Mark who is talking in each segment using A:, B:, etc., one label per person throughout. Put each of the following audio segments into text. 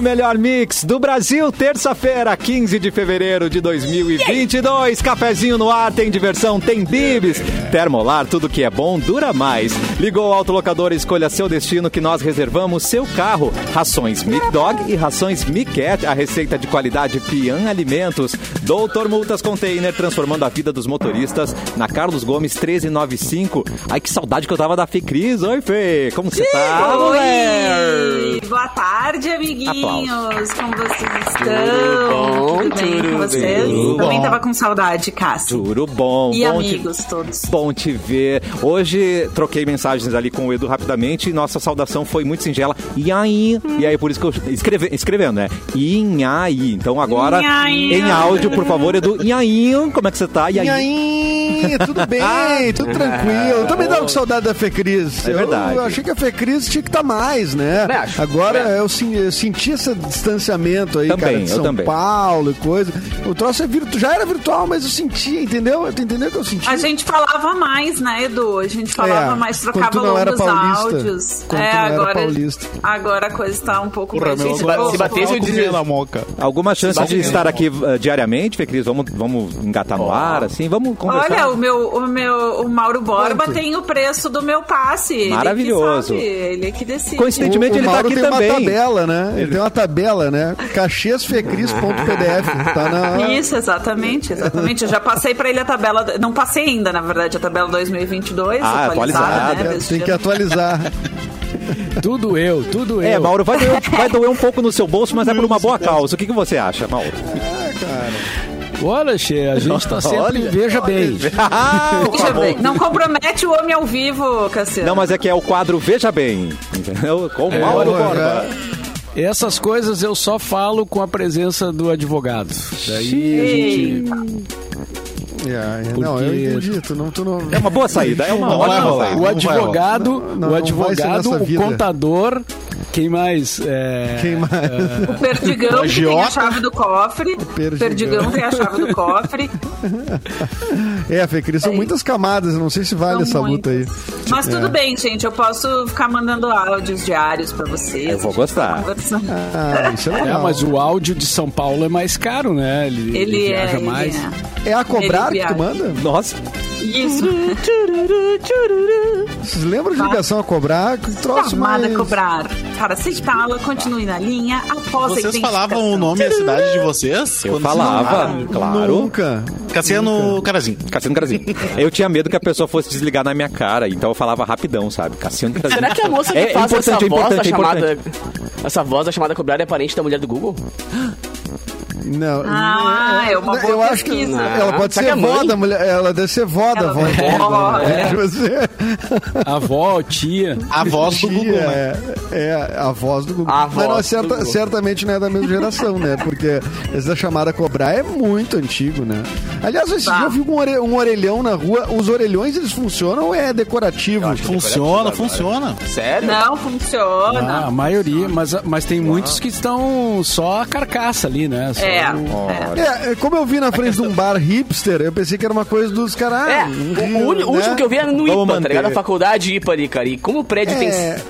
A: no melhor mix do Brasil, terça-feira, 15 de fevereiro de 2022. Cafezinho no ar, tem diversão, tem bibis. Termolar, tudo que é bom dura mais. Ligou o autolocador, escolha seu destino que nós reservamos seu carro. Rações Mic Dog e rações Mic Cat, a receita de qualidade Pian Alimentos. Doutor Multas Container, transformando a vida dos motoristas na Carlos Gomes 1395. Ai, que saudade que eu tava da Fê Cris. Oi, Fê, como você tá?
B: Oi! Boa tarde, amiguinhos!
A: Aplausos.
B: Como vocês estão?
C: bom,
B: tudo bem
C: tudo
B: com vocês?
C: bem.
B: Também tava com saudade, Cássio.
A: Tudo bom.
B: E
A: bom
B: amigos todos.
A: Te, bom te ver. Hoje troquei mensagens ali com o Edu rapidamente e nossa saudação foi muito singela. E aí? E aí, por isso que eu escreve, escrevendo, né? E aí. Então agora, em áudio, por favor, Edu. E aí? Como é que você tá? E
D: E
A: aí?
D: aí, tudo bem, tudo tranquilo. Eu também tava com saudade da Fecris.
A: É verdade.
D: Eu, eu achei que a Fecris tinha que estar mais, né?
C: Também acho.
D: Agora
C: Também
D: eu, eu senti esse distanciamento aí,
A: Também,
D: cara, de São
A: também.
D: Paulo e coisa. O troço é virtu... já era virtual, mas eu sentia, entendeu? Tu entendeu o que eu senti?
B: A gente falava mais, né, Edu? A gente falava
D: É,
B: mais, trocava
D: tu não era
B: longos
D: paulista.
B: áudios.
D: Quando
B: é,
D: tu não era
B: agora,
D: paulista.
B: agora a coisa está um pouco
E: Porra,
B: mais...
E: meu,
C: se
E: agora-
C: se batesse, eu dizia-
E: na moca.
A: Alguma chance de estar aqui uh, diariamente, Fê Cris? Vamos, vamos engatar no ar, assim? Vamos conversar?
B: Olha, o meu, o meu, o Mauro Borba
D: Quanto?
B: tem o preço do meu passe. Ele que
A: Maravilhoso.
B: sabe, ele é que decide.
A: Coincidentemente,
D: o, o
A: ele tá aqui
D: tem
A: também.
D: uma tabela, né? Ele tem uma tabela, né? cachêsfecris.pdf. Tá na...
B: Isso, exatamente, exatamente. Eu já passei pra ele a tabela, não passei ainda, na verdade, a tabela 2022,
A: Ah,
B: atualizada,
A: atualizada.
B: né?
D: É, tem que atualizar.
F: Tudo eu, tudo
A: É,
F: eu.
A: Mauro, vai doer, vai doer um pouco no seu bolso, mas é por uma boa causa. O que, que você acha, Mauro?
F: Olha, Che, a gente tá sempre,
A: Olha.
F: veja bem.
A: Ah,
B: Veja bem, não compromete o homem ao vivo, Cassiano.
A: Não, mas é que é o quadro Veja Bem, entendeu? Com o Mauro
D: olha,
A: Borba.
F: Essas coisas eu só falo com a presença do advogado. Daí a gente...
D: É, é, não, eu
F: Porque-
D: entendi. Tu não, tu não...
A: É uma boa saída, é uma
E: Não
A: ótima saída.
F: O advogado,
D: Não, não
F: o advogado, o contador, quem mais? É,
D: Quem mais?
B: O Perdigão que tem a chave do cofre.
D: Perdigão.
B: Perdigão tem a chave do cofre.
D: É, Fê Cris, são muitas camadas. Eu não sei se vale
B: São
D: essa luta aí.
B: muitas. Mas tudo bem, gente. Eu posso ficar mandando áudios diários pra vocês.
A: Eu vou gostar.
D: Ah, isso é
F: É,
D: legal.
F: mas o áudio de São Paulo é mais caro, né? Ele,
B: Ele é.
F: viaja
B: ele
F: mais.
B: é.
D: É a cobrar
B: Ele
D: que tu manda?
A: Nossa,
B: Isso.
D: Vocês lembram de ligação a cobrar? Que troço
B: Chamada
D: mais...
B: a cobrar. Para aceitá-la, continue na linha após a
E: Vocês falavam o nome e a cidade de vocês?
A: eu falava, claro.
D: Nunca.
E: Cassiano Carazinho.
A: Cassiano Crazinho. Eu tinha medo que a pessoa fosse desligar na minha cara, então eu falava rapidão, sabe? Cassiano Crazinho.
C: Será que a moça que
A: É
C: faz essa
A: importante, é
C: voz
A: importante, é
C: chamada. Essa voz da chamada cobrar é parente da mulher do Google?
D: Não.
B: Ah, é uma boa
D: Eu acho que
B: pesquisa.
D: ela pode
C: Será
D: ser
C: é
D: vó da mulher. Ela deve ser vó da avó.
B: é vó,
D: É, tipo assim,
F: A avó, tia.
E: A voz do
D: tia,
E: Google, né?
D: é, é a voz do Google.
C: A
D: Mas não,
C: voz do
D: certa-
C: Google.
D: certamente não é da mesma geração, né? Porque essa chamada a cobrar é muito antigo, né? Aliás, esse
B: Tá.
D: dia eu vi um, ore- um orelhão na rua. Os orelhões, eles funcionam ou é decorativo?
E: Funciona, funciona.
C: Sério?
B: Não funciona.
F: Ah, a maioria, mas, mas tem muitos que estão só a carcaça ali, né? Só
B: É,
F: o-
B: é.
D: É, como eu vi na frente de um bar hipster, eu pensei que era uma coisa dos caras.
C: É,
D: ah,
C: o,
D: rio,
C: o o
D: né?
C: último que eu vi era no
A: Vamos
C: IPA,
A: manter.
C: tá ligado? A faculdade IPA ali, cara. E como o prédio tem.
D: É.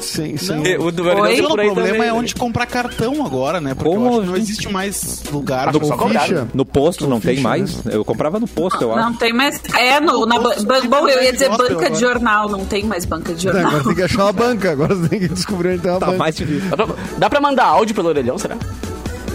D: Sim, sim.
C: O do
B: Oi?
C: Vergão
E: O
C: aí
E: problema
C: também.
E: é onde comprar cartão agora, né? Porque
A: Como
E: eu acho que não existe mais lugar.
C: Cobrado.
D: Ficha.
A: No posto não tem mais? Eu comprava no posto, eu
B: Não
A: acho.
B: tem mais. É, no, na, ba- ba- bom, eu ia dizer banca de jornal. Não tem mais banca de
D: Não,
B: jornal.
D: agora tem que achar uma banca. Agora você tem que descobrir onde tem uma
A: Tá
D: banca.
A: mais difícil.
C: Dá pra, dá pra mandar áudio pelo orelhão, será?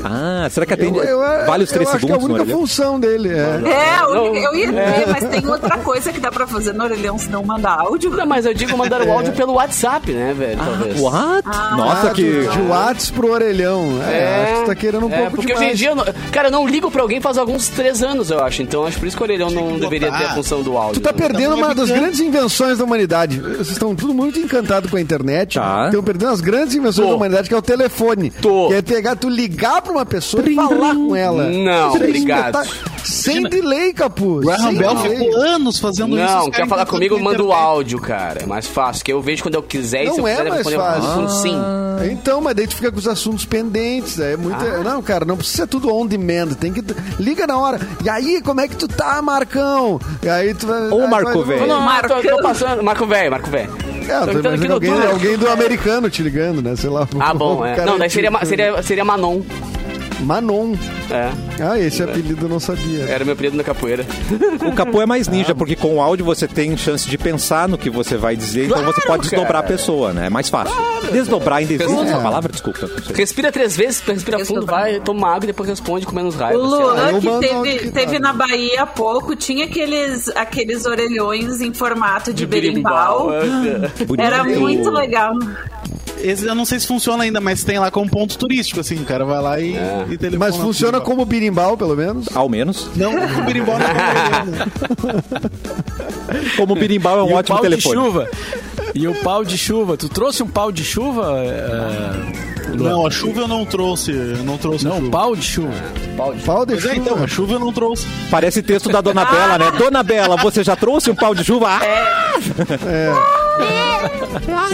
A: Ah, será que atende
D: Eu, eu,
A: vale os
D: eu
A: três
D: acho que é a
A: segundos
D: única função dele. É.
B: É, eu, eu ia dizer, mas tem outra coisa que dá pra fazer no orelhão se não mandar áudio.
C: Não, mas eu digo mandar o áudio pelo WhatsApp, né, velho? Talvez.
A: What? Nossa,
D: Ah,
A: que...
D: De Whats pro orelhão. É, acho que tu tá querendo um
C: é,
D: pouco
C: porque
D: demais.
C: hoje em dia, cara, eu não ligo pra alguém faz alguns três anos, eu acho. Então acho por isso que o orelhão não deveria ter a função do áudio.
D: Tu tá
C: né?
D: perdendo uma das grandes invenções da humanidade. Vocês estão tudo muito encantados com a internet.
A: Tá.
D: Estão perdendo as grandes invenções
C: Tô.
D: da humanidade, que é o telefone.
C: Tô.
D: Que é pegar, tu ligar pra uma pessoa e falar com ela.
C: Não, obrigado.
D: Sem delay, capuz.
E: Graham Bell ficou anos fazendo isso.
C: Não, quer falar comigo, manda o áudio, cara. É mais fácil, que eu vejo quando eu quiser e se eu
D: Não é
C: quiser
D: mais
C: responder
D: fácil.
C: com sim.
D: Então, mas daí tu fica com os assuntos pendentes. É muito.
C: Ah.
D: Não, cara, não precisa ser tudo on demand. Tem que. Liga na hora. E aí, como é que tu tá, Marcão? E aí tu vai.
A: Ô, Marco
D: vai-
A: Velho.
C: Não, não, tô, tô
B: Marcão.
C: passando. Marco velho, Marco velho.
D: É, eu tô
C: que
D: alguém, alguém do americano te ligando, né? Sei lá.
C: Ah, bom, é. Não, daí seria, seria, seria Manon.
D: Manon.
C: É,
D: Ah, esse apelido eu não sabia.
C: era meu apelido na capoeira.
A: O capô é mais ninja, porque com o áudio você tem chance de pensar no que você vai dizer, então você
C: Claro,
A: pode desdobrar
C: cara.
A: a pessoa, né? É mais fácil. Desdobrar ainda existe
C: É.
A: essa palavra? Desculpa.
C: Respira três vezes, respira fundo, vai, toma água e depois responde com menos
B: O
C: raiva. sei lá.
B: Luan, que teve,
D: que
B: teve
D: tá.
B: na Bahia há pouco, tinha aqueles, aqueles orelhões em formato de, berimbau.
A: Bonito.
B: Era muito legal.
E: Esse eu não sei se funciona ainda, mas tem lá como ponto turístico, assim. O cara vai lá e, e telefona.
D: Mas funciona
E: pro
D: como birimbau, pelo menos.
A: Ao menos.
E: birimbau. Não, o birimbau não é
A: Como o birimbau é um
F: e
A: ótimo
F: o pau
A: telefone.
F: de chuva. E o pau de chuva. Tu trouxe um pau de chuva? é?
E: Não, a chuva eu não trouxe. Eu não trouxe
F: Não,
E: chuva.
F: pau de chuva.
D: Pau de
E: Pois é, então,
D: chuva.
E: a chuva eu não trouxe.
A: Parece texto da Dona Bela, né? Dona Bela, você já trouxe um pau de chuva? Ah!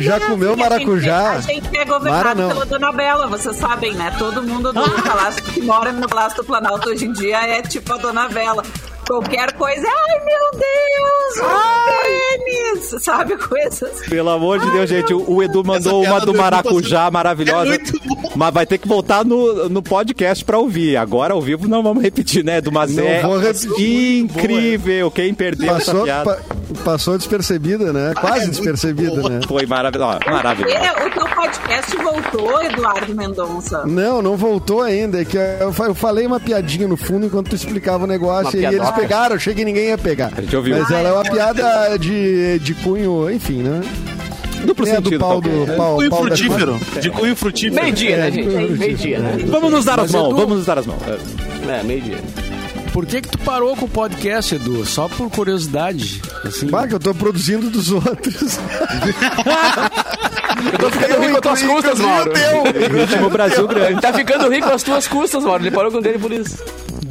D: Já comeu maracujá?
B: A gente é governado
D: não.
B: pela Dona Bela, vocês sabem, né? Todo mundo do Palácio que mora no Palácio do Planalto hoje em dia é tipo a Dona Bela. Qualquer coisa, ai meu Deus, um pênis, sabe? Coisas.
A: Pelo amor de Deus, gente. O o Edu mandou
E: Essa
A: uma do
E: do Edu
A: maracujá
E: tá-
A: maravilhosa.
E: é muito bom.
A: Mas vai ter que voltar no, no podcast pra ouvir. Agora ao vivo não vamos repetir, né, Edu? Mas
D: Não
A: é
D: vou repetir.
A: incrível. Quem perdeu essa
D: Passou,
A: piada
D: pa- passou despercebida, né? Quase despercebida, né?
A: foi maravilhosa. Maravilhosa.
B: E o teu podcast voltou, Eduardo Mendonça.
D: Não, não voltou ainda. É que eu, fa- eu falei uma piadinha no fundo enquanto tu explicava o negócio.
C: Uma
D: e eles pegaram, achei que ninguém ia pegar.
A: A gente ouviu.
D: Mas ela é uma piada de, de cunho, enfim, né?
A: Duplo
D: É do
A: sentido,
D: pau
A: talvez.
D: do pau,
E: Cunho
D: pau da-
E: frutífero. De cunho frutífero.
C: Meio-dia, né,
D: É,
C: gente? Meio-dia, né?
A: Vamos nos dar as mãos, vamos nos dar as mãos.
C: É, meio-dia.
F: Por que que tu parou com o podcast, Edu? Só por curiosidade. Assim,
D: Bah, que eu tô produzindo dos outros.
C: Eu tô ficando rico às tuas custas, Mauro.
A: Ritmo Brasil grande.
C: Ele tá ficando rico às tuas custas, Mauro. Ele parou com o dele por isso.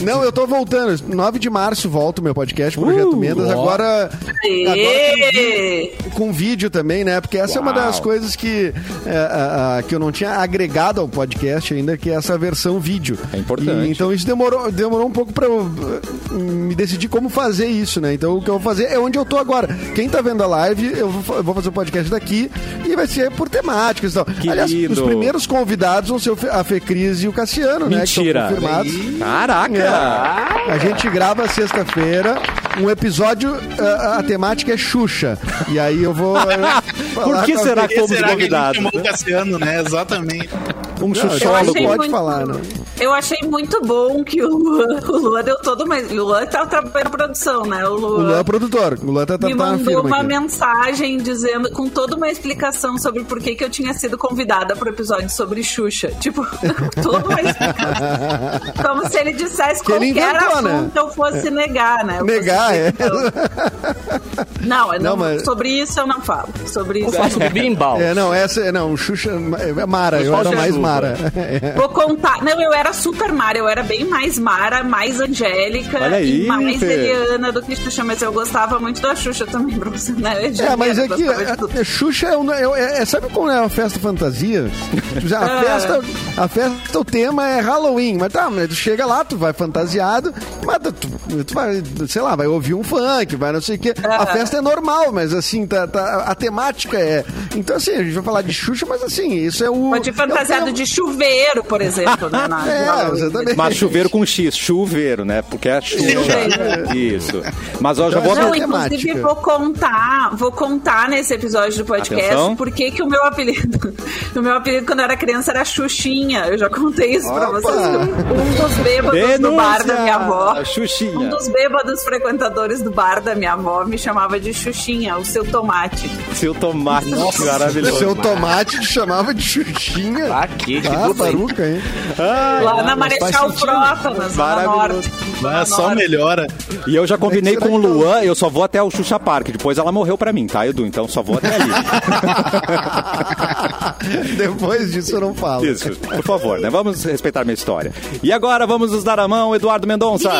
D: Não, eu tô voltando. 9 de março volta o meu podcast, Projeto Mendas.
F: ó.
D: Agora, agora
B: Ê!
D: com vídeo também, né? Porque essa é uma das coisas que, é, a- a- que eu não tinha agregado ao podcast ainda, que é essa versão vídeo.
A: É importante.
D: E, então isso demorou, demorou um pouco pra eu uh, me decidir como fazer isso, né? Então o que eu vou fazer é onde eu tô agora. Quem tá vendo a live, eu vou, fa- eu vou fazer o podcast daqui e vai ser por temáticas e tal.
A: Que
D: Aliás, os primeiros convidados vão ser a Fê Cris e o Cassiano, né? Que
A: Mentira.
D: estão confirmados.
A: Caraca!
D: É. A gente grava sexta-feira um episódio, a, a temática é Xuxa. E aí eu vou.
A: Por que será que fomos
E: Será que a gente
A: convidados?
E: o Cassiano, né? Exatamente.
A: Um
B: achei
D: pode
B: muito-
D: falar, né?
B: Eu achei muito bom que o Luan, o Luan deu todo uma. O Luan tá trabalhando na produção, né? O
D: O
B: Luan,
D: Luan é produtor. O Luan tá, tá,
B: me
D: tá
B: mandou uma
D: aqui.
B: mensagem dizendo, com toda uma explicação sobre por que, que eu tinha sido convidada pro episódio sobre Xuxa. Tipo, toda uma explicação. Como se ele dissesse
D: Que ele
B: qualquer
D: inventou,
B: assunto
D: né?
B: eu fosse negar, né? Eu
D: Negar, é.
B: Não, eu
D: Não,
B: não,
D: mas-
B: sobre isso eu não falo. Sobre isso.
C: Faço do birimbau.
D: É, não, essa é. Não, Xuxa. É Mara, eu
C: Mas
D: era mais
C: é
D: Mara.
B: Vou contar. Não, eu era super Mara, eu era bem mais Mara, mais Angélica
A: Olha aí,
B: e mais
A: Fê.
B: Eliana do que Xuxa, mas eu gostava muito da Xuxa também, você, né? Eu
D: É, mas é que a, a Xuxa é, um- é- é- Sabe como é uma festa fantasia? Já A
B: Ah.
D: festa, a festa, o tema é Halloween. Mas tá, mas tu chega lá, tu vai fantasiado, mas tu, tu- tu vai, sei lá, vai ouvir um funk, vai não sei o quê. A
B: Ah.
D: festa é normal, mas assim, tá, tá- a temática é. Então, assim, a gente vai falar de Xuxa, mas assim, isso é o.
B: Pode ir fantasiado
D: é o-
B: de chuveiro, por exemplo, né? Na,
D: É,
B: na-
D: exatamente.
A: Mas chuveiro com X, chuveiro, né? Porque é Xuxa.
B: Chuveiro.
A: Isso. Mas ó, já
D: Então,
A: vou.
B: Não,
D: é
B: inclusive
D: temática.
B: vou contar, vou contar nesse episódio do podcast por que o meu apelido, o meu apelido quando eu era criança era Xuxinha. Eu já contei isso pra
D: Opa!
B: vocês. Um dos bêbados do bar da minha avó.
A: Xuxinha.
B: Um dos bêbados frequentadores do bar da minha avó me chamava de Xuxinha, o seu tomate.
A: Seu tomate maravilhoso.
D: Seu tomate te chamava de Xuxinha.
C: Ah, que, que
D: Ah,
C: hein?
D: baruca, hein?
B: Lá na Marechal. Frota, na Zona. Norte.
E: Só melhora.
A: E eu já combinei
D: Será
A: com o
D: eu-
A: Luan, eu só vou até o Xuxa Park. Depois ela morreu pra mim, tá, Edu? Então só vou até ali.
D: Depois disso eu não falo.
A: Isso, por favor, né? Vamos respeitar minha história. E agora vamos nos dar a mão, Eduardo Mendonça.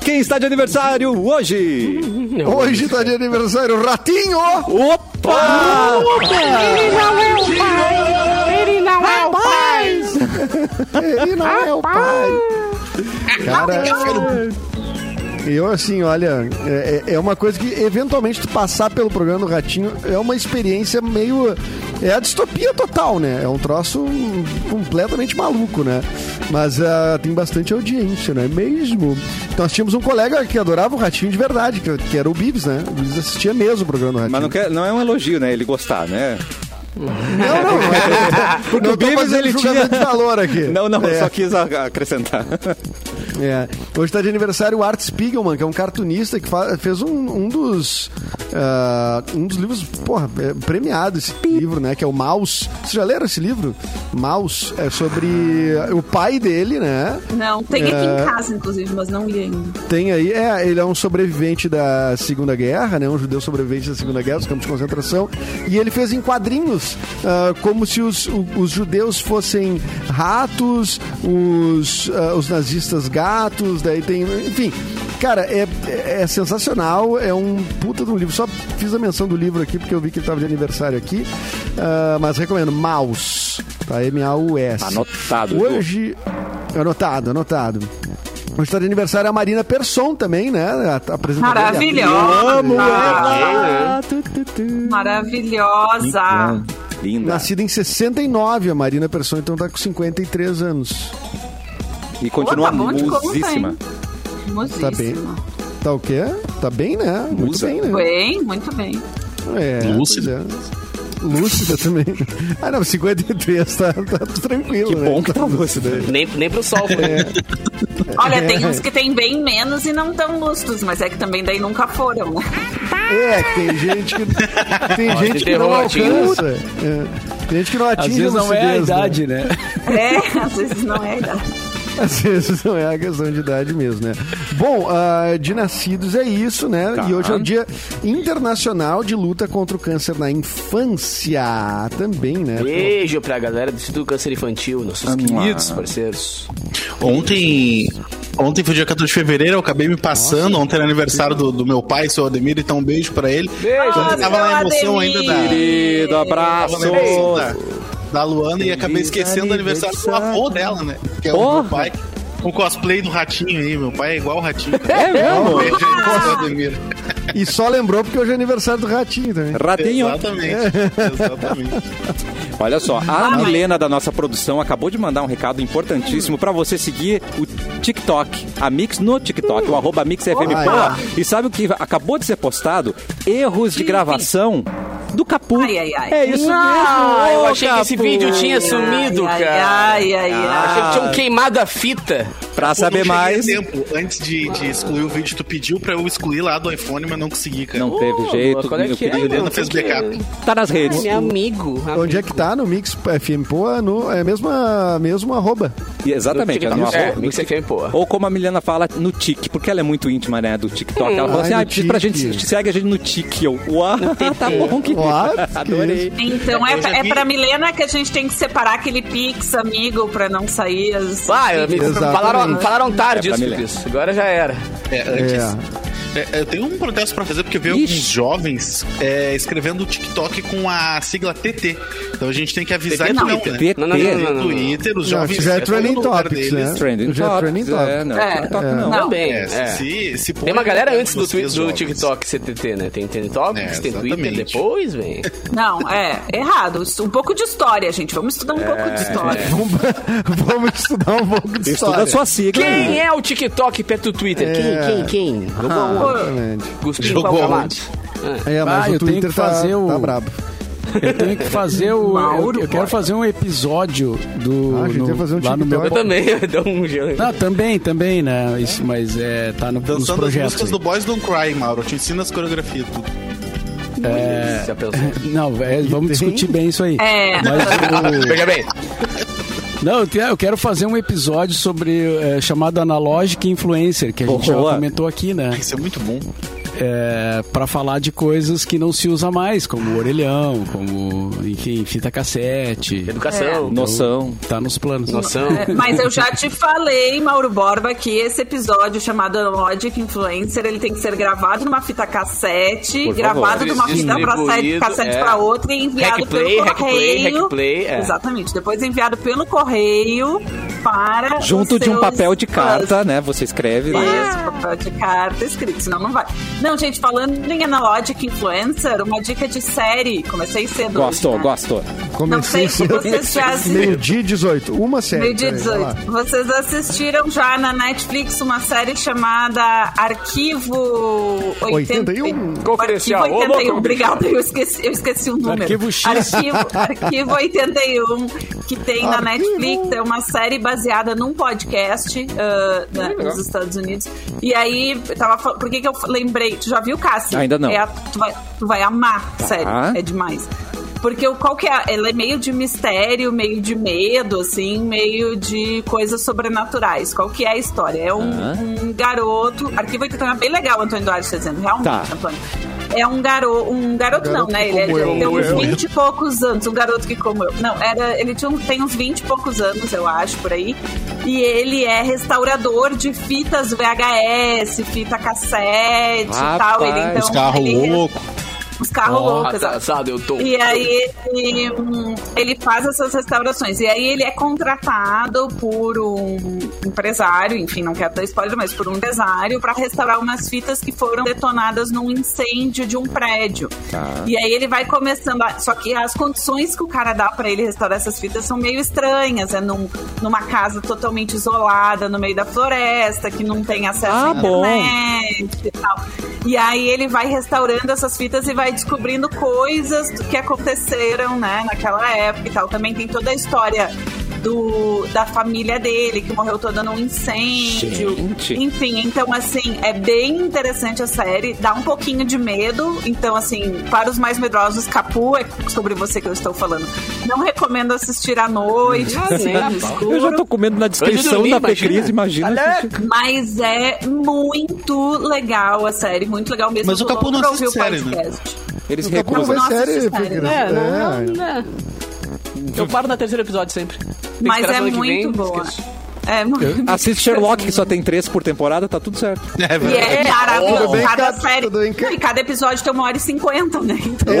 A: Quem está de aniversário hoje?
D: Hoje tá de aniversário o Ratinho!
A: Opa!
D: Ele não é o pai. Cara, Eu, assim, olha, é, é uma coisa que eventualmente tu passar pelo programa do Ratinho é uma experiência meio. É a distopia total, né? É um troço completamente maluco, né? Mas ah, tem bastante audiência, né? Mesmo. Nós tínhamos um colega que adorava o Ratinho de verdade, que, que era o Bibs, né? O Bibs assistia mesmo o programa do Ratinho.
A: Mas não, quer, não é um elogio, né? Ele gostar, né?
D: Não, não, não é.
A: Porque
D: não
A: o
D: tô
A: Bibs,
D: fazendo
A: ele tinha-
D: de valor aqui.
A: Não, não,
D: É.
A: só quis acrescentar.
D: É. Hoje está de aniversário o Art Spiegelman, que é um cartunista que fez um, um dos ah, um dos livros, porra, é, premiado esse livro, né? Que é o Maus. Vocês já leram esse livro? Maus. É sobre o pai dele, né?
B: Não, tem aqui
D: É.
B: em casa, inclusive, mas não li ainda.
D: Tem aí, é, ele é um sobrevivente da Segunda Guerra, né? Um judeu sobrevivente da Segunda Guerra, dos campos de concentração. E ele fez em quadrinhos, ah, como se os, o- os judeus fossem ratos, os, ah, os nazistas gatos, daí tem. Enfim. Cara, é, é- é sensacional, é um puta de um livro. Só fiz a menção do livro aqui porque eu vi que ele tava de aniversário aqui. Ah, mas recomendo, Maus. Tá? M-A-U-S.
A: Anotado.
D: Hoje. Anotado, anotado. Hoje está de aniversário a Marina Persson também, né? A.
B: Maravilhosa.
D: amo
A: ela.
B: Maravilhosa.
A: Linda.
D: Nascida em 69, a Marina Persson, então tá com 53 anos.
A: E continua
B: Pô, tá
A: musíssima.
B: hein?
D: Tá bem.
B: Musíssima.
D: Tá o quê? Tá bem, né? Muito
A: Musa.
D: bem, né?
B: Bem, muito bem.
D: É,
E: Lúcida.
D: é. Lúcida também. Ah, não, 53 tá, tá tudo tranquilo,
A: Que
D: né?
A: bom que tá lúcida.
C: Nem, nem pro sol. foi.
B: Olha,
D: É.
B: tem uns que tem bem menos e não tão lustros, mas é que também daí nunca foram, né?
D: É, que tem gente que, tem
C: Ó,
D: gente que não alcança. É. Tem gente que não
F: Às
D: atinge
F: vezes não é a
D: lucidez, né?
F: idade, né?
B: É, às vezes não é a idade.
D: Às vezes não é a questão de idade mesmo, né? Bom, ah, de nascidos é isso, né?
A: Tá.
D: E hoje é o Dia Internacional de Luta contra o Câncer na Infância também, né?
C: Beijo pra galera do Instituto Câncer Infantil, nossos queridos parceiros.
E: Ontem. Ontem foi dia 14 de fevereiro, eu acabei me passando. Ontem era aniversário do, do meu pai, seu Ademir, então um beijo pra ele.
C: Beijo,
E: Ontem tava na emoção
B: Ademir.
E: ainda da.
A: Querido, abraço.
E: Tava na emoção da, da Luana e acabei esquecendo do aniversário do avô dela, né? Que é o
A: Porra.
E: meu pai. O cosplay do ratinho aí, meu pai é igual o ratinho.
A: É mesmo?
E: Ademir.
D: E só lembrou porque hoje é aniversário do Ratinho também.
A: Ratinho.
E: Exatamente. Exatamente.
A: Olha só, a Milena da nossa produção acabou de mandar um recado importantíssimo pra você seguir o TikTok, a Mix no TikTok, o arroba MixFMPoa. E sabe o que acabou de ser postado? Erros de gravação do Capu.
B: Ai, ai, ai.
A: É isso
C: Ah,
A: mesmo.
C: eu
A: ô,
C: achei que esse
A: Capu.
C: vídeo tinha sumido,
B: ai,
C: cara.
B: Ai, ai, ai.
C: Achei que tinham queimado a fita.
A: Pra saber
E: não
A: mais,
E: tempo antes de, de excluir o vídeo. Tu pediu pra eu excluir lá do iPhone, mas não consegui, cara.
A: não teve jeito.
C: qual é
A: meu
C: que é.
E: Helena
C: mano?
E: fez backup.
A: Tá nas redes.
C: Meu amigo.
D: Onde é que tá no Mix FM? Pô, no, é mesmo, a- mesmo arroba.
A: E Exatamente. é no
C: É,
A: arroba-
C: Mix FM, pô.
A: Ou como a Milena fala, no Tik, porque ela é muito íntima, né, do TikTok. Ela fala
D: Ai,
A: assim,
D: no
A: ah, pra gente, segue a gente no Tik. Eu, uau, tá bom, que
D: What?
A: Adorei.
B: Então é, é
E: vi-
B: pra Milena que a gente tem que separar aquele Pix, amigo, pra não sair as.
C: Ah, falaram, falaram tarde
A: É
C: isso. Agora já era.
E: É, antes.
D: É.
E: é, eu tenho um protesto pra fazer, porque eu vi
A: Ixi.
E: alguns jovens é, escrevendo o TikTok com a sigla TT. Então a gente tem que avisar
C: TT
E: que
C: não,
E: não,
A: TT.
E: né?
C: Não, não, não, não, não, não.
E: Twitter, os
D: Não,
E: jovens.
D: já é
E: escrevem
D: trending topics,
E: deles.
D: né?
A: Trending
D: Já é
A: topics,
D: trending topics.
A: É, não,
B: É.
A: TikTok
D: É.
A: não.
C: Também.
E: É,
C: é.
E: Se, se
C: Tem uma galera antes do, tweet, do. TikTok CTT, né? Tem Trending Topics,
E: É,
C: tem Twitter depois, vem.
B: Não, é, errado. Um pouco de história, gente. Vamos estudar um pouco de história.
D: Vamos, vamos estudar um pouco de
A: Estuda
D: história.
A: a sua sigla.
C: Quem é o TikTok perto do Twitter?
D: É.
C: Quem, quem, quem? Jogou aonde?
D: Exatamente.
C: Qual
E: aonde?
C: camada?
D: É, mas
F: Ah,
D: o
F: eu tenho
D: Twitter
F: que
D: tá,
F: fazer o-
D: tá brabo.
F: Eu tenho que fazer o. Eu,
B: Mauro,
F: eu quero
B: pode.
F: fazer um episódio do.
D: Ah, a gente
F: no-
D: vai fazer um
F: lá no meu.
C: Eu também, eu dou um gelo.
F: Não, também, também, né? Isso, mas é, tá no, nos
E: Dançando as
F: projetos.
E: músicas do Boys Don't Cry, Mauro. Eu te ensino as coreografias, tudo.
C: Pensou?
F: Não, é, vamos
D: tem?
F: discutir bem isso aí.
B: É.
F: Mas o-
C: Veja bem.
F: Não, eu quero- fazer um episódio sobre é, chamado Analógica Influencer, que a gente já comentou aqui, né?
E: Isso é muito bom.
F: É, para falar de coisas que não se usa mais, como orelhão, como, enfim, fita cassete.
C: Educação.
A: Noção.
F: Tá nos planos.
C: Noção.
B: É, mas eu já te falei, Mauro Borba, que esse episódio chamado Logic Influencer, ele tem que ser gravado numa fita cassete,
A: Por favor.
B: gravado de uma fita pra cassete
C: é.
B: pra outra e enviado
C: Hack play,
B: pelo
C: hack play,
B: correio.
C: hack play, é.
B: Exatamente. Depois enviado pelo correio para.
A: Junto
B: os
A: de um papel de
B: fãs.
A: carta, né? Você escreve lá.
B: Isso, papel de carta escrito, senão não vai. Não, gente, falando em Analogic Influencer, uma dica de série. Comecei cedo.
A: Gostou,
B: hoje, né?
A: gostou.
D: Comecei
B: Não sei se vocês já assistiram.
D: Meio-dia 18. Uma série.
B: Meio-dia
D: Peraí, vai lá.
B: 18. Vocês assistiram já na Netflix uma série chamada Arquivo
D: 81?
C: Confidencial.
B: Arquivo
C: Ô,
B: 81.
C: louco,
B: Obrigada, eu esqueci, eu esqueci o número.
F: Arquivo X.
B: Arquivo, Arquivo 81, que tem na
D: Arquivo.
B: Netflix. É uma série baseada num podcast ah, na- nos Estados Unidos. E aí, tava falando, por que, que eu lembrei? Tu já viu, Cássio?
A: Ainda não.
B: É a- tu, vai, tu vai amar, sério.
A: Ah?
B: É demais. Porque o qual que é? Ela é meio de mistério, meio de medo, assim, meio de coisas sobrenaturais. Qual que é a história? É um,
A: Ah.
B: um garoto. Arquivo 81 é bem legal, Antônio Duarte está dizendo. Realmente,
A: Tá.
B: Antônio. É um garoto. Um garoto, não,
D: Garoto
B: né? Ele,
D: eu,
B: tem uns
D: eu.
B: 20 e poucos anos. Um garoto que como eu. Não, era, ele tinha, um- tem uns 20 e poucos anos, eu acho, por aí. E ele é restaurador de fitas VHS, fita cassete e tal. Ele, então,
E: Os carros
B: ele-
E: loucos.
B: Os carros
C: Ó,
B: loucos, exato.
C: atrasado eu tô.
B: E aí ele, hum, ele faz essas restaurações. E aí ele é contratado por um empresário, enfim, não quero dar spoiler, mas por um empresário, para restaurar umas fitas que foram detonadas num incêndio de um prédio.
A: Tá.
B: E aí ele vai começando. A, só que as condições que o cara dá para ele restaurar essas fitas são meio estranhas. É num, numa casa totalmente isolada, no meio da floresta, que não tem acesso
A: Ah,
B: à
A: bom.
B: internet e tal. E aí ele vai restaurando essas fitas e vai descobrindo coisas que aconteceram, né, naquela época e tal. Também tem toda a história do, da família dele, que morreu toda num incêndio.
A: Gente.
B: Enfim, então assim, é bem interessante a série, dá um pouquinho de medo. Então, assim, para os mais medrosos, Capu, é sobre você que eu estou falando. Não recomendo assistir à noite, assim, no escuro.
A: Eu já tô comendo na descrição
C: dormir,
A: da
C: imagina.
A: Fecris, imagina.
B: Mas é muito legal a série, muito legal mesmo.
E: Mas o Capu não assiste série, né?
B: podcast.
A: Eles
D: a pouco
A: recusam.
D: vai
B: Não
D: série,
B: série.
C: É, não,
D: É.
C: não, é. Eu paro no terceiro episódio sempre.
B: Mas é muito boa. É muito
A: Assiste Sherlock, que só tem três por temporada, tá tudo certo.
E: É
B: E
E: verdade.
B: é maravilhoso.
D: Tudo bem,
B: cada
D: cara?
B: série. Não, e cada episódio tem uma hora e cinquenta, né? Então,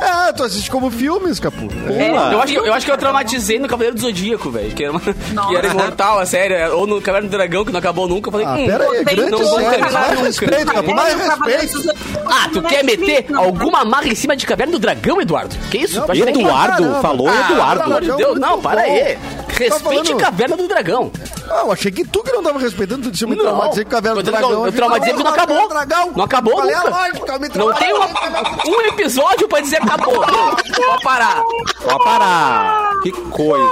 D: Ah, tu assiste como filmes, Capu. É.
C: Eu acho, que, eu acho que eu traumatizei no Cavaleiro do Zodíaco, velho. Que, que era imortal a série. Ou no Caverna do Dragão, que não acabou nunca. Eu falei,
D: Ah,
C: hum,
D: pera aí,
B: Tem
D: grande
C: não vou terminar
D: Mais
C: nunca.
D: respeito, Capu, mais respeito.
C: Ah, tu quer meter alguma marca em cima de Caverna do Dragão, Eduardo? Que isso?
A: Eduardo, falou
C: Ah, pelo amor
A: Eduardo.
C: de Deus, não, para aí. Respeite
D: falando-
C: Caverna do Dragão.
D: Ah, eu achei que tu que não tava respeitando, tu disse eu me traumatizei com Caverna do Dragão.
C: eu traumatizei porque não acabou. Não acabou
D: Qual é
C: nunca.
D: lógica?
C: Não tem uma- um episódio pra dizer acabou. Pode parar.
A: Pode parar. Que coisa.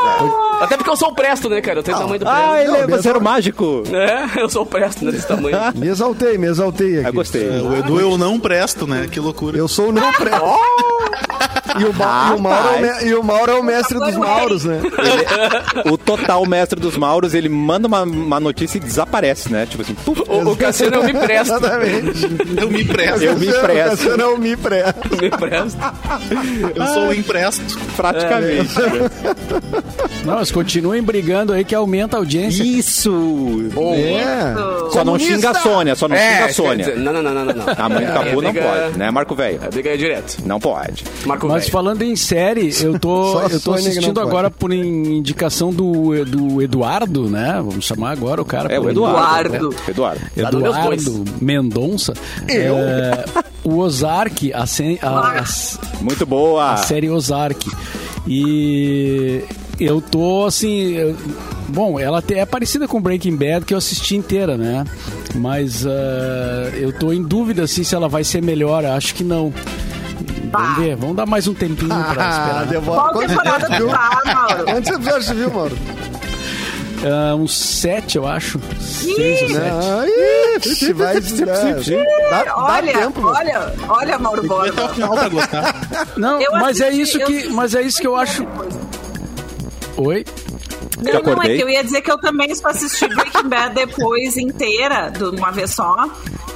C: Até porque eu sou o Presto, né, cara? Eu tenho o tamanho do
A: Ah,
C: Presto.
A: ele é zero mágico.
C: É, eu sou o Presto nesse tamanho.
D: Me exaltei, me exaltei aqui.
A: Eu gostei.
E: É, O Edu eu não presto, né? Que loucura.
D: Eu sou o não pré. E o, Ma- e o Mauro é o e o Mauro é o mestre dos Mauros, né?
A: O total mestre dos Mauros, ele manda uma, uma notícia e desaparece, né? Tipo assim, puf,
C: O, o Cassiano eu me presto.
D: Exatamente.
E: Eu me empresto.
A: Eu me
D: Cassiano-
A: empresto.
D: Cassiano é o me presta.
C: Me presto.
E: Eu sou o empresto.
A: Praticamente.
F: Não, mas continuem brigando aí que aumenta a audiência.
A: Isso!
D: É.
A: Só não xinga a Sônia, só não xinga a Sônia.
C: dizer, Não, não, não, não, não.
A: A mãe do
C: É,
A: Capu não pode, né, Marco Velho?
C: É briga direto.
A: Não pode.
C: Marco
F: Mas
C: Velho.
F: falando em série, eu tô,
D: a
F: eu tô assistindo agora por in- indicação do, do Eduardo, né? Vamos chamar agora o cara.
A: É o Eduardo.
B: Eduardo.
A: É, Eduardo.
C: Tá
F: Mendonça.
D: Eu?
F: É, o Ozark, a, a- a-
A: Muito boa.
F: a série Ozark. E eu tô assim. eu- bom, ela te- é parecida com Breaking Bad, que eu assisti inteira, né? Mas ah, eu tô em dúvida assim, se ela vai ser melhor. Acho que não. Vamos ver, vamos dar mais um tempinho pra
D: Ah,
F: esperar.
D: demora.
B: Qual temporada tu tá, Mauro?
D: Quantos episódios você viu, Mauro?
F: Ah, uns sete, eu acho. Seis ou sete.
D: Vai... Dá, dá
B: Olha,
D: tempo. mano.
B: olha, olha, Mauro
E: Até o final pra gostar.
F: Não,
B: Eu
F: mas é
B: assisti-
F: isso
B: eu
F: que, mas é isso que eu acho.
B: depois.
F: Oi.
B: Não, não, é que eu ia dizer que eu também só assisti Breaking Bad depois inteira, de uma vez só.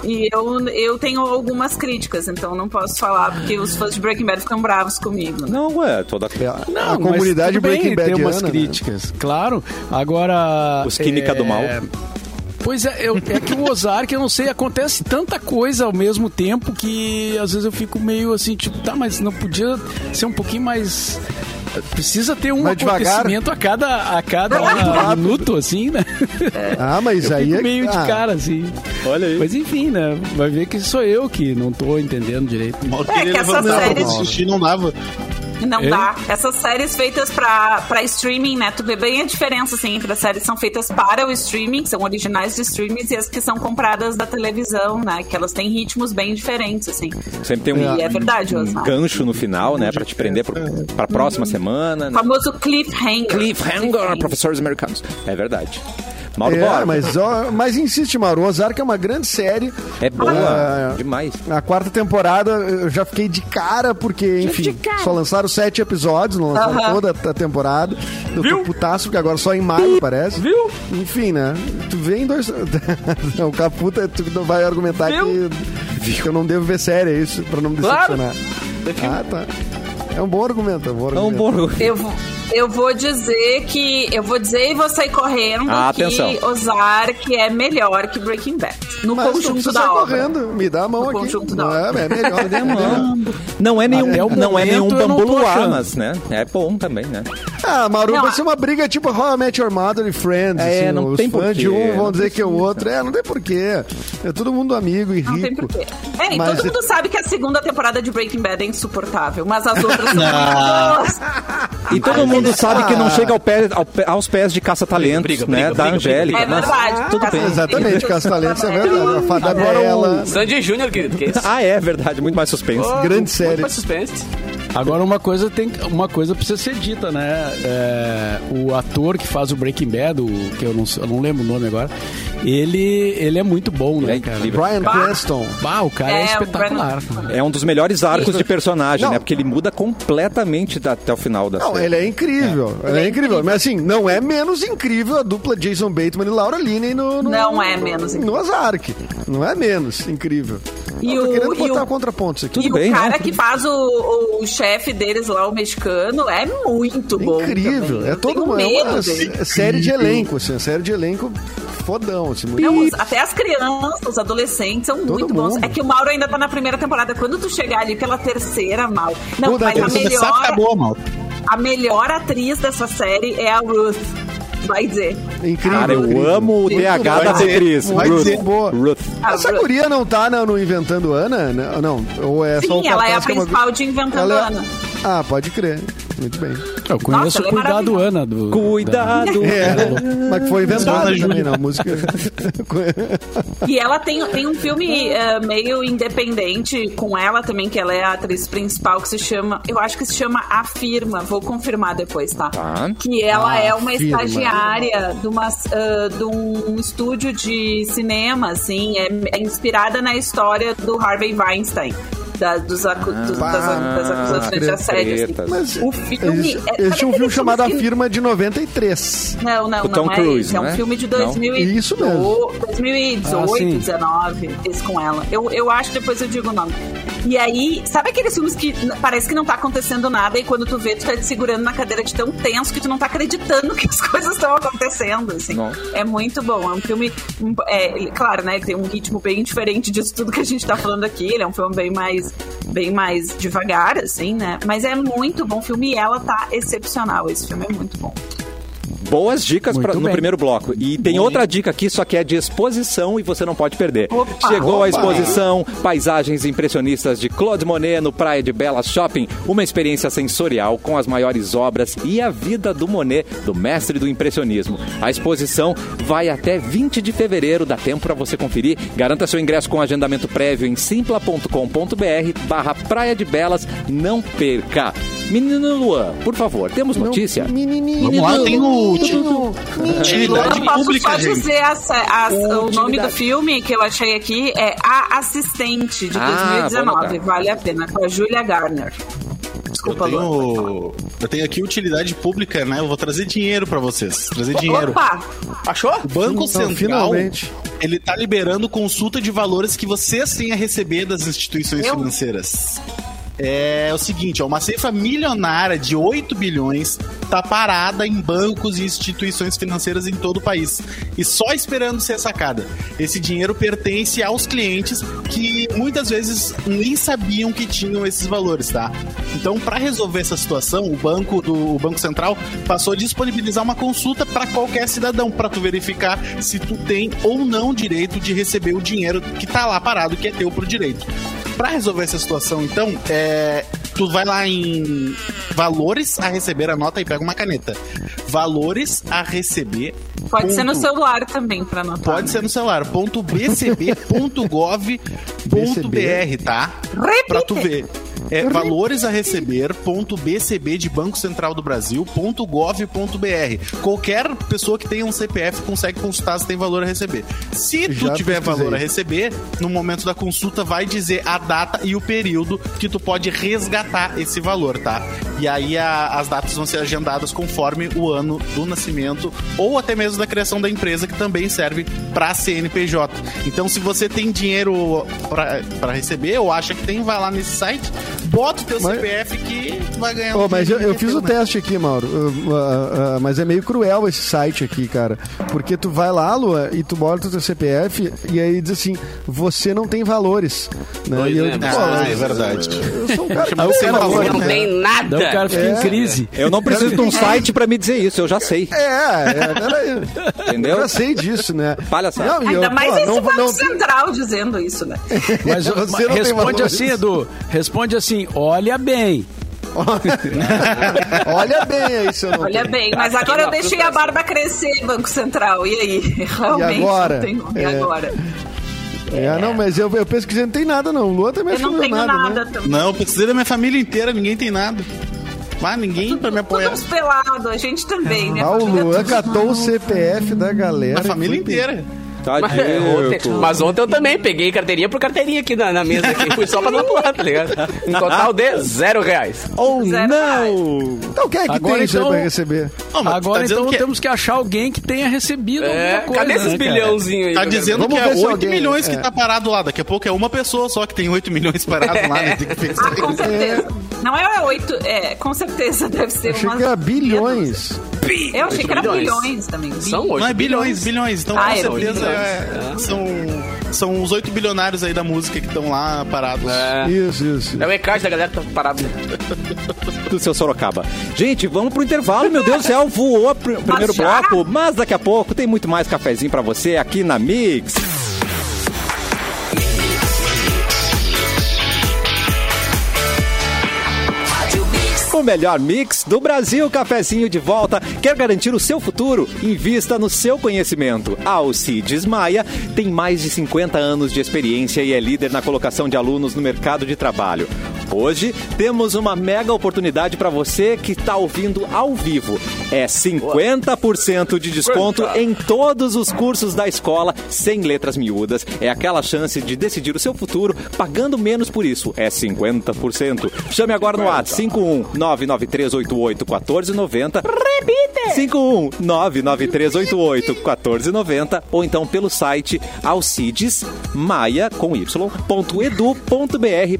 B: E eu, eu tenho algumas críticas, então não posso falar, porque os fãs de Breaking Bad ficam bravos comigo. Né?
A: Não, ué, toda.
F: Não,
D: a
F: mas
D: comunidade
F: bem
D: Breaking Bad
F: tem umas
D: né?
F: críticas, claro. Agora.
A: Os química do mal.
F: Pois é, eu- é que o Ozark, eu não sei, acontece tanta coisa ao mesmo tempo que às vezes eu fico meio assim, tipo, tá, mas não podia ser um pouquinho mais Precisa ter um
D: devagar.
F: acontecimento a cada, a cada minuto, assim, né?
D: Ah, mas aí
F: Fico
D: é.
F: meio
D: ah,
F: de cara, assim.
A: Olha aí.
F: Mas enfim, né? Vai ver que sou eu que não tô entendendo direito.
E: Mal
B: É,
E: queria
B: que
E: levantar pra
B: séries-
E: assistir, não dava.
B: Não dá. Essas séries feitas pra, pra streaming, né? Tu vê bem a diferença, assim, entre as séries que são feitas para o streaming, que são originais de streaming, e as que são compradas da televisão, né? Que elas têm ritmos bem diferentes, assim.
A: Sempre tem um,
B: E é verdade,
A: um gancho no final, né? Pra te prender pro, pra próxima semana.
B: O
A: Né?
B: famoso cliffhanger.
A: Cliffhanger, professores americanos. É verdade. Mauro
D: É,
A: Borba.
D: mas, ó, mas insiste, Mauro. Ozark é uma grande série.
A: É boa.
D: Ah,
A: Demais.
D: Na quarta temporada eu já fiquei de cara, porque, enfim, só lançaram sete episódios, não lançaram
B: Aham.
D: toda a temporada. Eu
C: Viu?
D: tô putaço, porque agora só em maio, parece.
C: Viu?
D: Enfim, né? Tu vem dois. Não, o Caputa, tu não vai argumentar
C: Viu?
D: que, que eu não devo ver série, é isso, pra não me
C: Claro.
D: decepcionar. Ah, tá. É um bom argumento, é um bom
A: É um
D: argumento.
A: bom.
B: Eu vou, eu vou dizer que. Eu vou dizer e vou sair correndo
A: Ah,
B: que
A: atenção.
B: Ozark é melhor que Breaking Bad. No
D: Mas não
B: conjunto da obra.
D: correndo. Me dá a mão
B: No
D: aqui.
B: conjunto da
D: Não é, é melhor.
A: Não é nenhum,
F: o
A: não é nenhum
F: eu não tô
A: bambu mas, né? É bom também, né?
D: Ah, Maru,
B: Não,
D: vai ser uma briga tipo How I Met Your Mother e Friends.
A: É,
D: assim,
A: não
D: os
A: tem
D: fãs
A: porquê,
D: de um vão
A: não
D: dizer que é o outro. É, não tem porquê. É todo mundo amigo e
B: Não tem
D: rico.
B: porquê. É, e
D: Mas
B: todo
D: é-
B: mundo sabe que a segunda temporada de Breaking Bad é insuportável, mas as outras são muito boas.
A: E todo mundo sabe que não chega ao pé- ao pé- aos pés de caça-talentos,
C: Briga,
A: né?
C: briga,
A: da
C: briga,
A: Angélica.
B: É
A: mas
B: verdade.
A: Tudo bem.
D: Exatamente, Castalentos é verdade. A Fada Bela.
C: Sandy Júnior, querido, que é isso?
A: Ah, é verdade. Muito mais suspense.
C: Oh,
D: grande
C: muito
D: série.
C: mais suspense.
F: Agora uma coisa tem uma coisa precisa ser dita, né? É, o ator que faz o Breaking Bad, o, que eu não, eu não lembro o nome agora, ele ele é muito bom, né,
A: é
F: cara?
A: incrível.
D: Brian Cranston.
F: Bah, o cara é,
B: É,
F: espetacular.
A: É um dos melhores arcos de personagem,
D: Não.
A: né? Porque ele muda completamente da- até o final da
D: Não,
A: série.
D: ele é incrível. Ele é incrível. Mas assim, não é menos incrível a dupla Jason Bateman e Laura Linney no, no
B: Não é menos
D: No Ozark. Não é menos incrível.
B: E
D: Eu tô
B: o-
D: querendo botar
B: o-
D: contrapontos aqui.
A: Tudo bem,
B: o cara
A: né?
B: que faz o, o chefe deles lá, o mexicano, é muito bom.
D: Incrível.
B: também.
D: É todo uma, é uma
B: dele.
D: sé- série de elenco, assim, uma série de elenco fodão, assim, muito
B: Não, até as crianças, os adolescentes são
D: Todo
B: muito bons.
D: mundo.
B: É que o Mauro ainda tá na primeira temporada. Quando tu chegar ali pela terceira, Mal. Não, mas a melhor,
E: acabou, mal.
B: a melhor atriz dessa série é a Ruth. Vai dizer.
D: incrível.
A: Cara, eu
D: incrível.
A: amo o TH
E: Vai
A: da
E: dizer,
A: Cris.
D: vai
A: Ruth.
D: dizer, boa.
A: Ruth.
B: A
D: Essa
B: Ruth.
D: guria não tá no, Inventando Ana? Não, ou é só
B: Sim, ela é a
D: uma-
B: principal de Inventando
D: Ela é-
B: Ana.
D: Ah, pode crer. Muito bem.
F: Eu conheço
B: Nossa, é
F: Cuidado
B: maravilhosa.
F: Ana do
A: Cuidado.
D: É, mas que foi inventado
E: Dona
D: também, não, música.
B: E ela tem, tem um filme eh, meio independente com ela também, que ela é a atriz principal, que se chama. Eu acho que se chama Afirma. Vou confirmar depois, tá?
A: Tá.
B: Que ela é uma
D: Afirma.
B: estagiária de, uma, ah, de um estúdio de cinema, assim. É, é inspirada na história do Harvey Weinstein. Da- dos acu- dos- das, das acusações de assédio. assim.
D: Mas
B: O filme.
D: eles,
B: é-
D: eles
B: sabe
D: tinham um filme chamado A Firma de 93.
B: Não, não,
A: O Tom
B: não é
A: Cruise,
B: esse. É um
A: não é?
B: filme de
A: Não?
B: 2018,
D: Isso mesmo.
B: 2018,
F: Ah, sim.
B: 19, esse com ela. Eu, eu acho, depois eu digo o nome. E aí, sabe aqueles filmes que parece que não tá acontecendo nada e quando tu vê, tu tá te segurando na cadeira de tão tenso que tu não tá acreditando que as coisas estão acontecendo, assim.
A: Não.
B: É muito bom. É um filme, é, claro, né, tem um ritmo bem diferente disso tudo que a gente tá falando aqui. Ele é um filme bem mais, bem mais devagar, assim, né? Mas é muito bom filme e ela tá excepcional. Esse filme é muito bom.
A: Boas dicas pra- no primeiro bloco. E tem outra dica aqui, só que é de exposição e você não pode perder.
B: Opa,
A: Chegou a
D: opa.
A: exposição Paisagens Impressionistas de Claude Monet no Praia de Belas Shopping. Uma experiência sensorial com as maiores obras e a vida do Monet, do mestre do impressionismo. A exposição vai até 20 de fevereiro, dá tempo para você conferir. Garanta seu ingresso com agendamento prévio em simpla.com.br barra Praia de Belas. Não perca. Menino Luan, por favor, temos notícia?
D: Menininho.
E: Vamos lá, tem o Utilidade
B: Eu posso
E: pública,
B: só dizer a sé- a- o nome do filme que eu achei aqui é A Assistente, de
A: Ah, vou
B: 2019.
A: anotar.
B: Vale a pena, com a Julia Garner.
E: Eu
B: Desculpa, Lu.
E: tenho, eu tenho aqui utilidade pública, né? Eu vou trazer dinheiro pra vocês. Trazer dinheiro.
B: Opa!
C: Achou?
E: O Banco
D: Não,
E: Central,
D: finalmente.
E: ele tá liberando consulta de valores que vocês têm a receber das instituições
B: Eu?
E: financeiras. É o seguinte, ó, uma cifra milionária de 8 bilhões tá parada em bancos e instituições financeiras em todo o país e só esperando ser sacada. Esse dinheiro pertence aos clientes que muitas vezes nem sabiam que tinham esses valores, tá? Então, para resolver essa situação, o banco do o Banco Central passou a disponibilizar uma consulta para qualquer cidadão para tu verificar se tu tem ou não direito de receber o dinheiro que tá lá parado, que é teu por direito. Para resolver essa situação, então, é, tu vai lá em valores a receber, anota e pega uma caneta. Valores a receber.
B: Pode ser no
E: ponto-
B: celular também, pra anotar.
E: Pode ser no celular. Ponto bcb.gov.br, tá? Pra tu ver. É valores a receber ponto BCB de Banco Central do Brasil ponto gov.br. Qualquer pessoa que tenha um CPF consegue consultar se tem valor a receber. Se tu
D: Já
E: tiver
D: pesquisei.
E: valor a receber, no momento da consulta vai dizer a data e o período que tu pode resgatar esse valor, tá? E aí a- as datas vão ser agendadas conforme o ano do nascimento ou até mesmo da criação da empresa, que também serve para CNPJ. Então, se você tem dinheiro para receber ou acha que tem, vai lá nesse site, bota o teu
D: Mas-
E: CPF que vai ganhar um
D: mas eu, eu fiz o teste aqui, Mauro. Uh, uh, uh, mas é meio cruel esse site aqui, cara. Porque tu vai lá, Lua, e tu bota o teu CPF e aí diz assim, você não tem valores. Né?
C: Pois
D: e eu
C: é,
D: digo,
E: Ah, é verdade.
D: eu sou um cara que não tem
E: não
D: valor,
E: tem
C: Não
D: né?
C: tem nada.
F: Daí o cara fica
D: É.
F: em crise.
A: Eu não preciso de um site pra me dizer isso, eu já sei.
D: É, é, peraí.
A: Entendeu?
D: Eu já sei disso, né?
A: Palhaçada.
D: Não,
B: Ainda
D: eu,
B: mais
D: pô,
B: esse
D: não,
B: Banco
D: não,
B: Central dizendo isso, né?
F: Mas,
D: Você
F: mas
D: não
F: responde assim, Edu. Responde assim, olha bem.
D: Olha bem aí, seu não
B: Olha
D: tem.
B: bem, mas agora eu deixei a barba crescer, Banco Central. E aí? Realmente
D: agora?
B: não tem como. E
D: É.
B: agora?
D: É, não, mas eu, eu pesquisei, não tem nada, não. Lua também
B: Eu
D: que
B: não tenho
D: nada,
B: nada,
D: né?
E: Não, eu precisei da minha família inteira, ninguém tem nada. Mas ninguém pra me apoiar.
B: Todos pelados, a gente também, né?
D: Ah, o Luan catou o CPF da galera.
E: A família
D: e foi
C: Mas,
A: Tadinho.
C: ontem, mas ontem eu também peguei carteirinha por carteirinha aqui na, na mesa. Aqui. Fui só pra não pular, tá ligado? Um total de zero reais.
A: Oh,
B: Zero
A: não!
D: Então quem é que
F: Agora,
D: tem isso aí
F: então-
D: pra receber?
E: Mas
F: Agora
E: tá
F: então
E: que-
F: temos que achar alguém que tenha recebido
C: É,
F: alguma coisa.
C: cadê esses
F: né,
C: bilhãozinhos aí?
E: Tá
C: que
E: dizendo que é
D: ver se
E: 8
D: alguém-
E: milhões que
D: é.
E: tá parado lá. Daqui a pouco é uma pessoa só que tem 8 milhões parados lá, né? Tem que pensar
B: Ah, com certeza. Não é oito, é, com certeza deve ser umas
D: que era
B: Eu achei que era
C: Bilhões.
B: bilhões também.
C: São oito
E: Não é bilhões, bilhões. Então,
B: Ah,
E: com
B: é
E: certeza, é- são, são os 8 bilionários aí da música que estão lá parados.
C: É.
D: Isso, isso.
C: É o ECAD da galera que tá parado.
A: do seu Sorocaba. Gente, vamos pro intervalo, meu Deus do céu, voou o pr- primeiro bloco, mas daqui a pouco tem muito mais cafezinho pra você aqui na Mix. O melhor mix do Brasil, cafezinho de volta. Quer garantir o seu futuro? Invista no seu conhecimento. A Alcides Maia tem mais de 50 anos de experiência e é líder na colocação de alunos no mercado de trabalho. Hoje temos uma mega oportunidade para você que está ouvindo ao vivo. É 50% de desconto em todos os cursos da escola, sem letras miúdas. É aquela chance de decidir o seu futuro pagando menos por isso. É 50%. Chame agora no WhatsApp 51 99388 1490. Repite! 51 99388 1490 ou então pelo site alcidesmaia com y.edu.br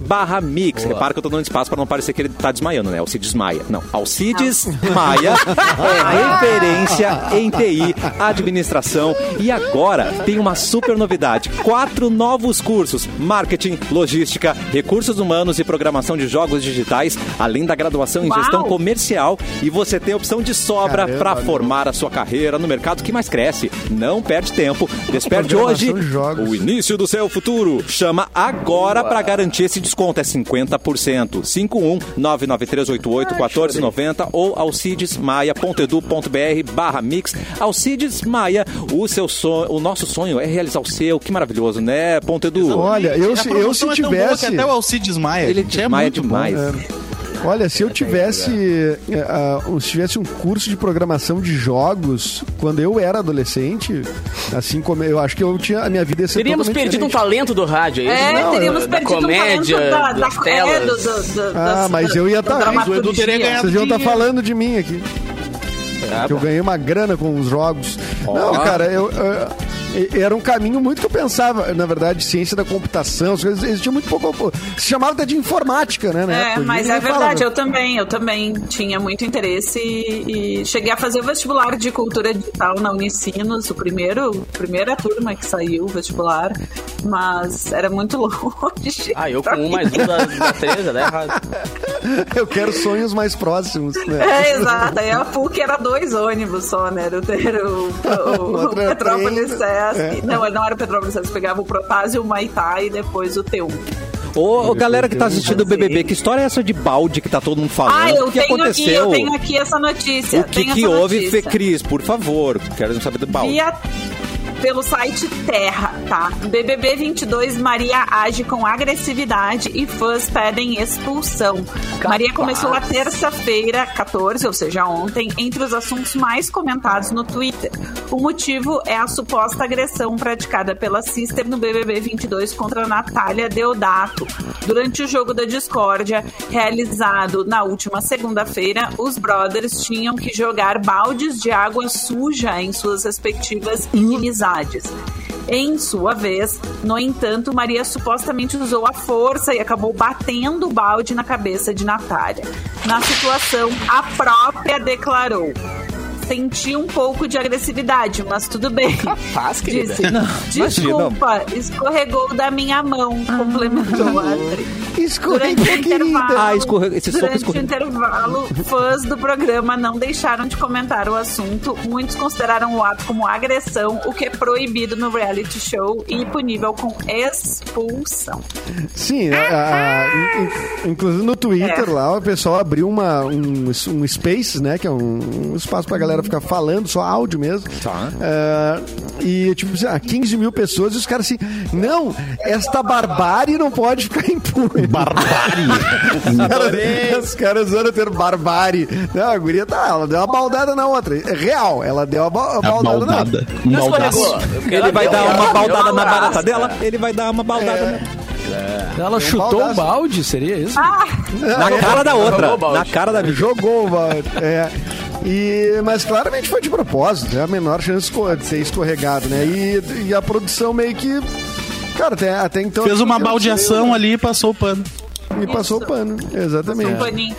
A: barra mix. Repara que eu tô dando espaço para não parecer que ele tá desmaiando, né? Alcides Maia. Não, Alcides Maia é referência em TI, administração e agora tem uma super novidade. Quatro novos cursos: marketing, logística, recursos humanos e programação de jogos digitais, além da graduação em
B: Uau!
A: gestão comercial e você tem opção de sobra para formar a sua carreira no mercado que mais cresce. Não perde tempo. Desperte hoje
D: de
A: o início do seu futuro. Chama agora para garantir esse desconto. É 50%. 51 99388 1490 ou alcidesmaia.edu.br barra mix. Alcides Maia, o seu sonho, o nosso sonho é realizar o seu. Que maravilhoso, né, Ponto Edu?
D: Olha, eu se, eu se
E: é
D: tivesse...
E: que até o Alcides Maia.
A: Ele
E: é
A: desmaia
E: muito bom.
A: demais.
D: É. Olha, se eu tivesse, eh, ah, se tivesse um curso de programação de jogos quando eu era adolescente, assim como eu acho que eu tinha a minha vida ia ser
C: Teríamos perdido um
D: diferente.
C: talento do rádio, é isso?
B: É,
D: Não,
B: teríamos
C: da
B: perdido
C: comédia,
B: um talento da, da,
C: das telas.
B: é, do, do, do,
D: Ah,
B: das-
D: mas eu ia
B: da
D: tá-
E: mas o Edu teria
B: dramaturgia.
E: ganhado.
D: Vocês iam estar
E: dinheiro.
D: falando de mim aqui. Que eu ganhei uma grana com os jogos. Não, cara, eu, eu- era um caminho muito que eu pensava, na verdade, ciência da computação, as coisas, existia muito pouco. Se chamava até de informática, né? na
B: É,
D: época.
B: mas é verdade,
D: falava.
B: eu também, eu também tinha muito interesse e, e cheguei a fazer o vestibular de cultura digital na Unicinos, o primeiro, primeira turma que saiu o vestibular, mas era muito longe.
C: Ah, eu com um mais um da, da três, já dá errado.
D: Eu quero sonhos mais próximos. Né?
B: É, exato. Aí a PUC era dois ônibus só, né? Era o, era o, o- o Petrópolis. Sesc. Não, não era o Petrópolis Sesc. Pegava o Protásio, o Maitá e depois o T1.
A: Ô, ô, galera que tá assistindo o BBB, que história é essa de balde que tá todo mundo falando?
B: Ah, eu
A: o que
B: tenho aqui,
A: aconteceu?
B: eu tenho aqui essa notícia.
A: O que que houve. Fê Cris, por favor? Quero saber do balde.
B: Via pelo site Terra, tá? BBB 22, Maria age com agressividade e fãs pedem expulsão. Maria começou a terça-feira, 14, ou seja, ontem, entre os assuntos mais comentados no Twitter. O motivo é a suposta agressão praticada pela Sister no BBB 22 contra Natália Deodato. Durante o jogo da discórdia, realizado na última segunda-feira, os brothers tinham que jogar baldes de água suja em suas respectivas inimizades. Em sua vez, no entanto, Maria supostamente usou a força e acabou batendo o balde na cabeça de Natália. Na situação, a própria declarou. Senti um pouco de agressividade, mas tudo bem.
C: Capaz, querida.
B: Disse,
A: imagina.
B: Desculpa, escorregou da minha mão, complementou a atriz.
D: Escorregou,
B: Durante o
D: querida.
B: intervalo,
A: Ah, escorre- esse
B: durante o
A: escorregou.
B: intervalo, fãs do programa não deixaram de comentar o assunto. Muitos consideraram o ato como agressão, o que é proibido no reality show e punível com expulsão.
D: Sim, a- a- in- inclusive no Twitter
B: É.
D: lá, o pessoal abriu uma, um, um Spaces, né? Que é um, um espaço pra galera ficar falando, só áudio mesmo.
A: Tá.
D: É, e, tipo, assim, ah, 15 mil pessoas e os caras assim, não, esta barbárie não pode ficar impune.
E: Barbárie.
D: Os caras usando o termo barbárie. Não, a guria tá, ela deu uma baldada na outra. É real, ela deu uma, ba-
E: A
D: baldada na
E: baldada.
D: outra.
E: Um
A: Ele vai dar uma baldada na
C: um
A: barata dela, ele vai dar uma baldada
D: É.
A: na-
F: Ela chutou o
D: baldaço.
F: balde, seria isso?
B: Ah,
A: na cara da outra.
C: Jogou o balde.
A: Na cara da.
D: Jogou o balde. É. E, mas claramente foi de propósito, é a menor chance de ser escorregado, né? E, e a produção meio que. Cara, até, até então.
E: Fez uma
D: eu-
E: baldeação ali e passou o pano.
D: E passou o pano, exatamente.
B: um paninho.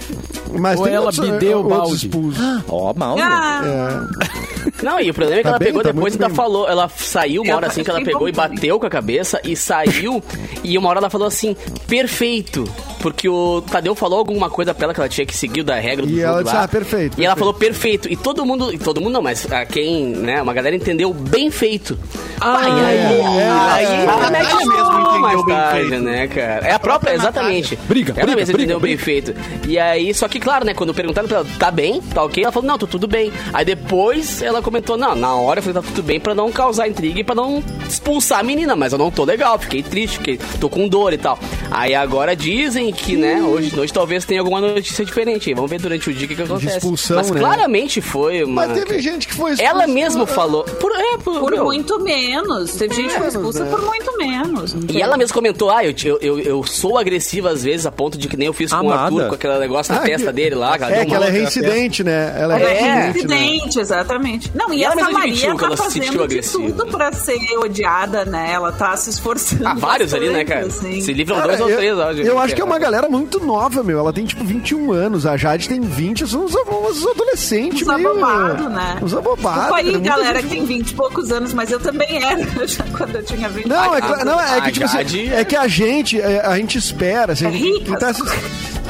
D: Mas
F: Ou
D: tem
F: ela
D: outros,
F: bideu o
D: outros
F: balde.
A: Ó, mal.
B: Ah,
D: É.
C: Não, e o problema é que
D: Tá
C: ela
D: bem,
C: pegou
D: tá
C: depois e ainda
D: bem.
C: falou. Ela saiu uma hora assim que ela pegou e bateu com a cabeça e saiu. e uma hora ela falou assim: perfeito. Porque o Tadeu falou alguma coisa pra ela que ela tinha que seguir da regra do
D: E
C: jogo
D: ela disse,
C: lá.
D: ah, perfeito,
C: E ela falou perfeito. E todo mundo, e todo mundo não, mas a quem, né, uma galera entendeu bem feito. Ah, e aí,
D: é,
C: aí,
D: é,
E: Natália
C: o
E: mesmo entendeu
C: mais
E: bem
C: tarde,
E: feito.
C: né, cara? É a própria, exatamente.
A: Briga,
C: ela
A: briga,
C: mesma
A: briga,
C: entendeu bem
A: briga.
C: feito. E aí, só que claro, né, quando perguntaram pra ela, tá bem, tá ok? Ela falou, não, tô tudo bem. Aí depois ela comentou, não, na hora eu falei, tá tudo bem pra não causar intriga e pra não expulsar a menina, mas eu não tô legal, fiquei triste, fiquei, tô com dor e tal. Aí agora dizem que, né, hoje, hoje talvez tenha alguma notícia diferente. aí Vamos ver durante o dia o que, que acontece.
D: expulsão,
C: mas
D: né?
C: claramente foi uma...
D: Mas teve gente que foi
C: Ela
D: expulsa
C: mesma falou. Por, é, por,
B: por
C: meu,
B: muito menos. Teve gente que foi expulsa
D: né?
B: por muito menos.
C: E ela mesma comentou, ah, eu, eu, eu, eu sou agressiva às vezes, a ponto de que nem eu fiz com o
A: Amada.
C: Arthur, com aquele negócio na
D: Ah,
C: testa
D: que-
C: dele lá.
D: É,
C: deu
D: que ela é
C: uma-
D: reincidente, né? Ela é,
B: Ela é
D: reincidente, né?
B: reincidente, exatamente. Não, e,
C: E ela
B: essa
C: mesma
B: Maria
C: admitiu que
B: tá
C: ela se sentiu
B: fazendo de
C: agressiva.
B: tudo pra ser odiada, né? Ela tá se esforçando.
C: Ah, vários ali, né, cara?
B: bastante, assim.
C: Se livram
D: Cara,
C: dois ou
D: eu,
C: três, ó, gente.
D: eu acho que é uma galera muito nova, meu. Ela tem tipo 21 anos, a Jade tem 20, são uns, uns adolescentes
B: Uns
D: meio.
B: abobados, né?
D: Uns abobados.
B: Desculpa aí, galera
D: gente-
B: que tem 20 e poucos anos, mas eu também era já quando eu tinha 20
D: Não, é, não, é que tipo assim, é que a gente, é, a gente espera, assim,
B: É rica.
D: tá,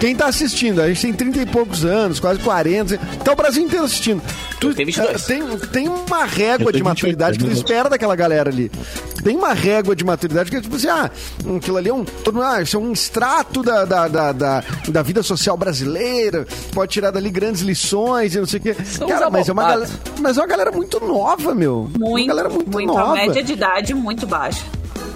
D: quem tá assistindo, a gente tem 30 e poucos anos, quase 40, tá o Brasil inteiro assistindo.
C: Eu tenho 22.
D: é, tem, tem uma régua de
E: tenho 28,
D: maturidade que tu
E: é
D: espera daquela galera ali. Tem uma régua de maturidade que é tipo assim, ah, aquilo ali é um, ah, isso é um extrato da, da, da, da, da vida social brasileira, pode tirar dali grandes lições e não sei o quê.
C: São
D: Cara, mas é, uma galera, mas é uma galera muito nova, meu. uma
B: Muito,
D: galera muito,
B: muito.
D: nova.
B: A média de idade muito baixa.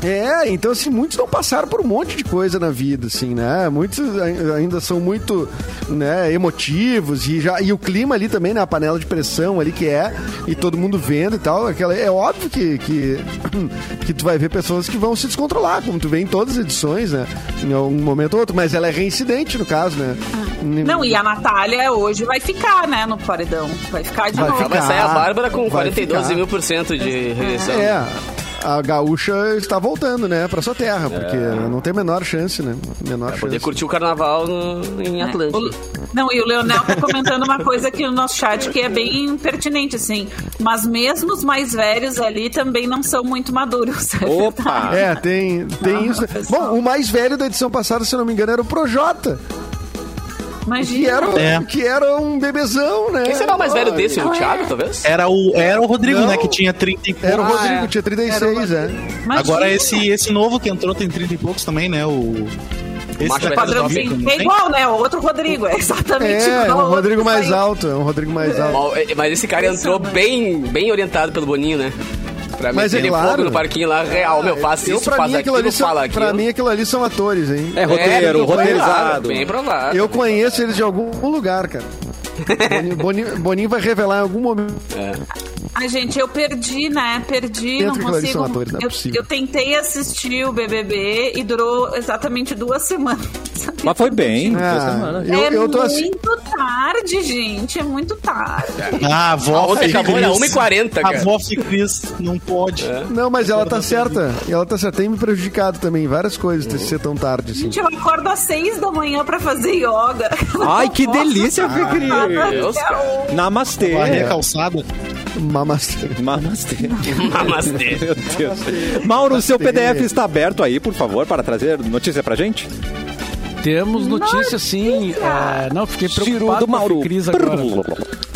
D: É, então assim, muitos não passaram por um monte de coisa na vida, assim, né? Muitos ai- ainda são muito, né, emotivos e já e o clima ali também, né, a panela de pressão ali que é e todo mundo vendo e tal, aquela é óbvio que que, que tu vai ver pessoas que vão se descontrolar, como tu vê em todas as edições, né? Em algum momento ou outro, mas ela é reincidente no caso, né?
B: Não, e a Natália hoje vai ficar, né, no paredão. Vai ficar de
D: Vai
B: novo.
C: Ela vai
D: ficar.
C: sair a Bárbara com
D: Vai
C: 42
D: ficar.
C: mil por cento de rejeição.
D: É. a gaúcha está voltando, né, pra sua terra, porque não tem a menor chance, né? Menor
C: poder
D: chance.
C: curtir o carnaval no- em Atlântico.
B: O- Não, e o Leonel tá comentando uma coisa aqui no nosso chat que é bem pertinente, assim. Mas mesmo os mais velhos ali também não são muito maduros. é
A: Opa!
D: É, tem, tem
B: Ah,
D: isso.
B: pessoal.
D: Bom, o mais velho da edição passada, se não me engano, era o Projota. Que
B: Imagina.
D: era,
E: É.
D: que era um bebezão, né?
C: Quem será o mais velho desse? O Thiago, talvez?
E: Era o, era o Rodrigo,
D: Não.
E: né? Que tinha 30 e poucos.
D: Era o
C: Ah,
D: Rodrigo,
C: é.
D: tinha 36, é.
B: Imagina.
E: Agora esse, esse novo que entrou tem 30 e poucos também, né? O. Esse
C: Macho
B: Padrãozinho. É
E: tem?
B: igual, né? O outro Rodrigo. É exatamente
D: É, é
B: igual.
D: um
B: ao
D: Rodrigo mais alto, é um Rodrigo mais alto.
C: Mal- é, Mas esse cara entrou bem, bem orientado pelo Boninho, né? Pra
D: Mas
C: meter
D: é
C: ele
D: claro.
C: fogo no parquinho lá, real, meu, faz
D: Eu,
C: isso,
D: pra
C: faz
D: mim, aquilo
C: aquilo,
D: ali são,
C: fala aquilo.
D: pra mim, aquilo ali são atores, hein?
A: É roteiro,
C: bem provável,
A: roteirizado.
C: Bem provável.
D: Eu conheço eles de algum lugar, cara. Boninho, Boninho- Boninho vai revelar em algum momento.
B: Ai, gente, eu perdi, né? Perdi,
D: Dentro
B: não consigo.
D: são atores, não é
B: eu,
D: possível.
B: eu tentei assistir o BBB e durou exatamente duas semanas.
A: Mas foi bem. duas
D: Ah,
A: semanas.
D: eu,
B: é
D: eu tô assim.
B: muito tarde, gente. É muito tarde.
E: Ah, a avó
C: Ontem
E: Fê
C: acabou,
E: Cris.
C: 1h40,
E: A
C: cara.
E: avó Fê Cris não pode.
D: Não, mas ela tá certa. E ela tá certa. Tem me prejudicado também várias coisas de ser tão tarde assim.
B: Gente, eu acordo às seis da manhã pra fazer yoga.
A: Ai, que delícia, Fê Cris.
B: O-
A: Namastê.
E: Barriga calçada.
D: Mamastê.
A: Namastê.
C: Namastê.
A: Meu Deus. Mauro, o seu PDF está aberto aí, por favor, para trazer notícia pra gente?
F: Temos notícia, sim. É, não, fiquei preocupado
A: do
F: com a
A: Mauro.
F: Cris agora.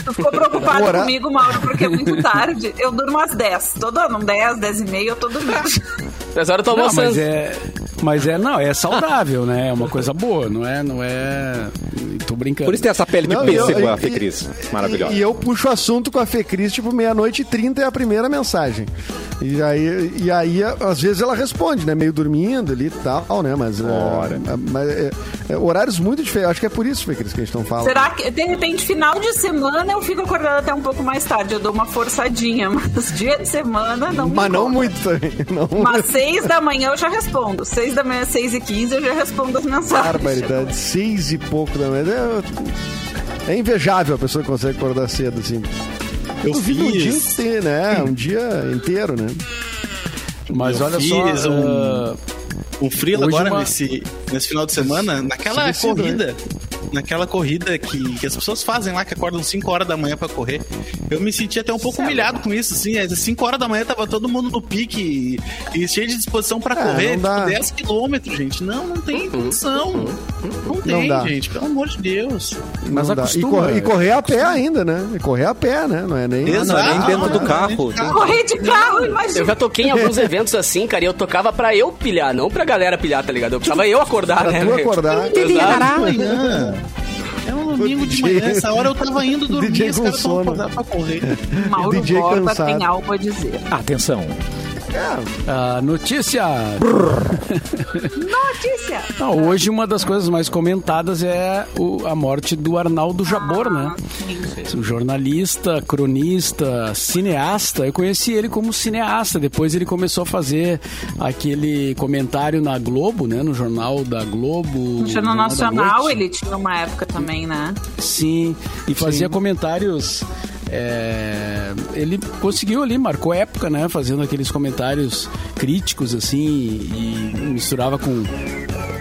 B: Tu ficou preocupado
D: Ora-
B: comigo, Mauro, porque é muito tarde. Eu durmo às 10. Todo ano, 10, 10 e meia, eu tô dormindo.
C: Nessa hora eu tô
F: Não, mas é, mas é, não, é saudável, né? É uma coisa boa, não é, não é. Tô brincando.
A: Por isso tem essa pele de
D: Não, e eu-
A: pêssego, a
D: e-
A: Fê Cris. Maravilhosa.
D: E eu puxo o assunto com a Fê Cris, tipo, meia-noite e trinta é a primeira mensagem. E aí, e aí, às vezes ela responde, né? Meio dormindo ali e tal, né? Mas, é,
A: Ora.
D: é, mas é, é horários muito diferentes. Acho que é por isso, Fê Cris, que a gente não fala.
B: Será que, de repente, final de semana eu fico acordada até um pouco mais tarde. Eu dou uma forçadinha, mas dia de semana não me
D: Mas não muito também. Não
B: Mas seis da manhã eu já respondo. Seis da manhã, seis e quinze eu já respondo as mensagens.
D: Barbaridade. Seis e pouco da manhã. É, é invejável a pessoa que consegue acordar cedo, assim.
E: Eu
D: Vive um dia
E: fiz.
D: inteiro, né? Um dia inteiro, né?
F: Mas
E: Eu
F: olha
E: fiz
F: só.
E: um-
F: ah,
E: Um
F: Hoje
E: agora
F: uma-
E: nesse, nesse final de semana, naquela
D: Esquecido,
E: corrida. Naquela corrida que, que as pessoas fazem lá, que acordam 5 horas da manhã pra correr. Eu me senti até um pouco humilhado com isso, assim. Às 5 horas da manhã tava todo mundo no pique e, e cheio de disposição pra
D: É,
E: correr.
D: não.
E: Tipo, 10 quilômetros, gente. Não, não tem condição. Não tem,
D: dá.
E: gente. Pelo amor de Deus.
F: Mas
D: Não dá. E,
F: acostuma,
D: correr, e
F: é.
D: correr a pé ainda, né? E correr a pé, né? Não é nem.
E: Exato.
A: Não, nem dentro do
E: não,
A: carro.
E: nem de
B: Correr de carro, imagina.
C: Eu já toquei em alguns eventos assim, cara, e eu tocava pra eu pilhar, não pra galera pilhar, tá ligado? Eu precisava eu acordar,
D: Pra
C: né?
D: tu acordar.
C: Exato.
E: É um domingo de manhã. Essa hora eu tava indo dormir os caras estão acordando pra correr.
B: Mauro
D: DJ
B: Borba
D: cansado.
B: tem algo a dizer.
A: Atenção.
F: Ah, notícia.
B: Notícia!
F: Não, hoje uma das coisas mais comentadas é o- a morte do Arnaldo Jabor, né? Um jornalista, cronista, cineasta. Eu conheci ele como cineasta. Depois ele começou a fazer aquele comentário na Globo, né? No jornal da Globo.
B: No Jornal Nacional, ele tinha uma época também, né?
F: Sim, e fazia comentários. É, ele conseguiu ali, marcou época, né? Fazendo aqueles comentários críticos, assim, e misturava com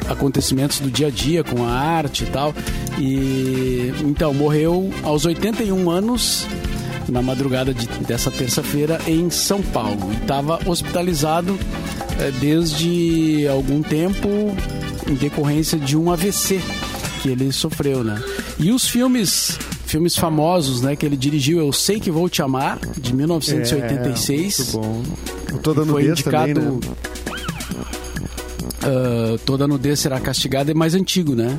F: acontecimentos do dia a dia, com a arte e tal. E então, morreu aos 81 anos. Na madrugada de- dessa terça-feira em São Paulo. Estava hospitalizado é, desde algum tempo em decorrência de um AVC que ele sofreu, né? E os filmes, filmes famosos, né, que ele dirigiu, Eu Sei Que Vou Te Amar, de 1986.
D: É, muito bom. O Toda
F: foi
D: Nudez também,
F: indicado
D: né?
F: ah, Toda Nudez Será Castigada, é mais antigo, né?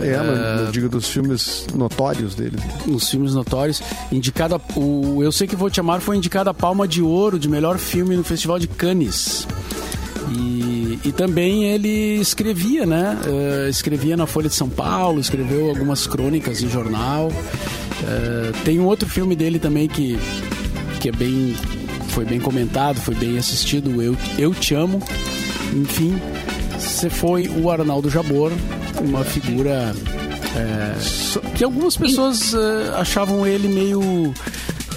D: É, mas eu digo dos filmes notórios dele.
F: Nos filmes notórios. Indicado a- o Eu Sei Que Vou Te Amar foi indicado a Palma de Ouro de melhor filme no Festival de Cannes. E, e também ele escrevia, né? Eh, escrevia na Folha de São Paulo, escreveu algumas crônicas em jornal. Eh, tem um outro filme dele também que, que é bem. Foi bem comentado, foi bem assistido, Eu, Eu Te Amo. Enfim, você foi o Arnaldo Jabor, uma figura eh, que algumas pessoas eh, achavam ele meio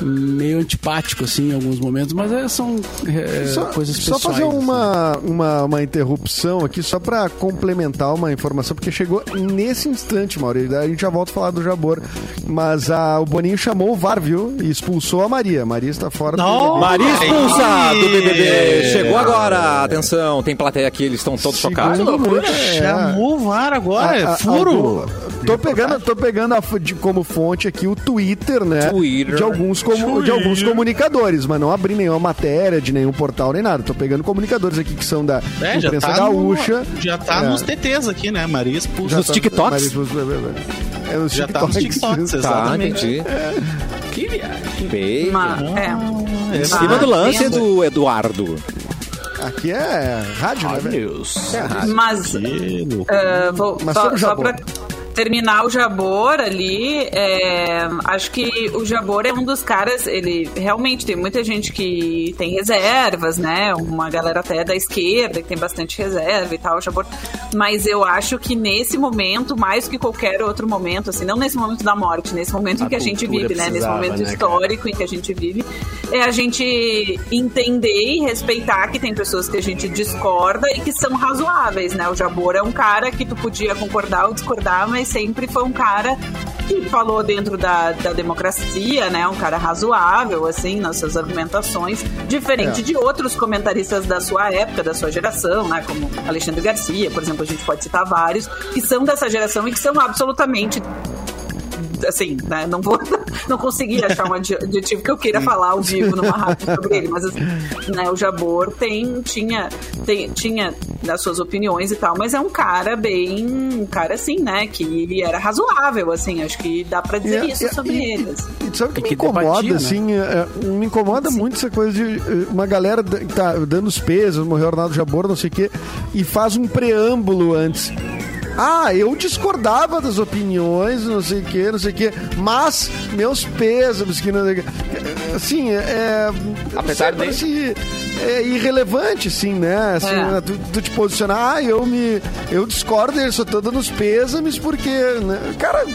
F: meio antipático, assim, em alguns momentos, mas é, são é,
D: Só,
F: coisas
D: só
F: pessoais.
D: fazer
F: assim.
D: uma, uma, uma interrupção aqui, só pra complementar uma informação, porque chegou nesse instante, Maurício. A gente já volta a falar do Jabor. Mas a, o Boninho chamou o VAR, viu? E expulsou a Maria. Maria está fora
E: Não.
D: do
A: Maria expulsa
E: Ai.
A: do BBB. Chegou agora. Atenção, tem plateia aqui, eles estão todos chocados.
D: Segundo, é,
E: Chamou o VAR agora,
D: a-
E: é
D: a-
E: furo.
D: algum- Tô pegando, tô pegando a de- como fonte aqui o Twitter, né?
A: Twitter.
D: De alguns, comu- de alguns comunicadores, mas não abri nenhuma matéria de nenhum portal nem nada. Tô pegando comunicadores aqui que são da
E: É, já
D: imprensa
E: tá,
D: gaúcha.
E: no, já tá
D: É.
E: nos TTs aqui, né? Maria expulsa.
A: Nos TikToks?
D: Maria expulsa- É nos
E: Já tá nos TikToks,
A: Tá,
E: exatamente.
A: entendi.
C: Que viagem.
A: Bem.
B: Mas, é.
E: É,
A: Em cima do lance do Eduardo.
D: Aqui é rádio, né, velho?
C: Deus.
B: Mas,
E: Que louco.
B: ah, vou,
D: Mas
B: só, só pra terminar o Jabor ali, é, acho que o Jabor é um dos caras, ele realmente tem muita gente que tem reservas, né? Uma galera até da esquerda que tem bastante reserva e tal, o Jabor. Mas eu acho que nesse momento, mais que qualquer outro momento, assim, não nesse momento da morte, nesse momento
C: A
B: em que a gente vive, né? Nesse momento
C: né,
B: histórico em que a gente vive, é a gente entender e respeitar que tem pessoas que a gente discorda e que são razoáveis, né? O Jabor é um cara que tu podia concordar ou discordar, mas sempre foi um cara que falou dentro da, da democracia, né? Um cara razoável, assim, nas suas argumentações, diferente
D: É.
B: de outros comentaristas da sua época, da sua geração, né? Como Alexandre Garcia, por exemplo, a gente pode citar vários, que são dessa geração e que são absolutamente assim, né, não vou não consegui achar um adjetivo que eu queira falar ao vivo numa rádio sobre ele, mas assim, né, o Jabor tem tinha tem, tinha as suas opiniões e tal, mas é um cara bem, um cara assim, né, que ele era razoável, assim, acho que dá pra dizer
D: E-
B: isso
D: e-
B: sobre
D: e-
B: eles.
D: E sabe o que,
F: E
D: me incomoda,
F: debatia, né?
D: assim? é, é, me incomoda muito essa coisa de é, uma galera que tá dando os pesos, morreu Arnaldo Jabor, não sei o quê, e faz um preâmbulo antes. Ah, eu discordava das opiniões, não sei o que, não sei o que, mas meus pesos, que não sei o quê. Assim, é. é
C: Apesar
D: sei, parece é irrelevante, assim, né? Assim,
B: É.
D: tu, tu te posicionar, ah, eu me. Eu discordo, eu só tô dando os pêsames porque. Né? Cara.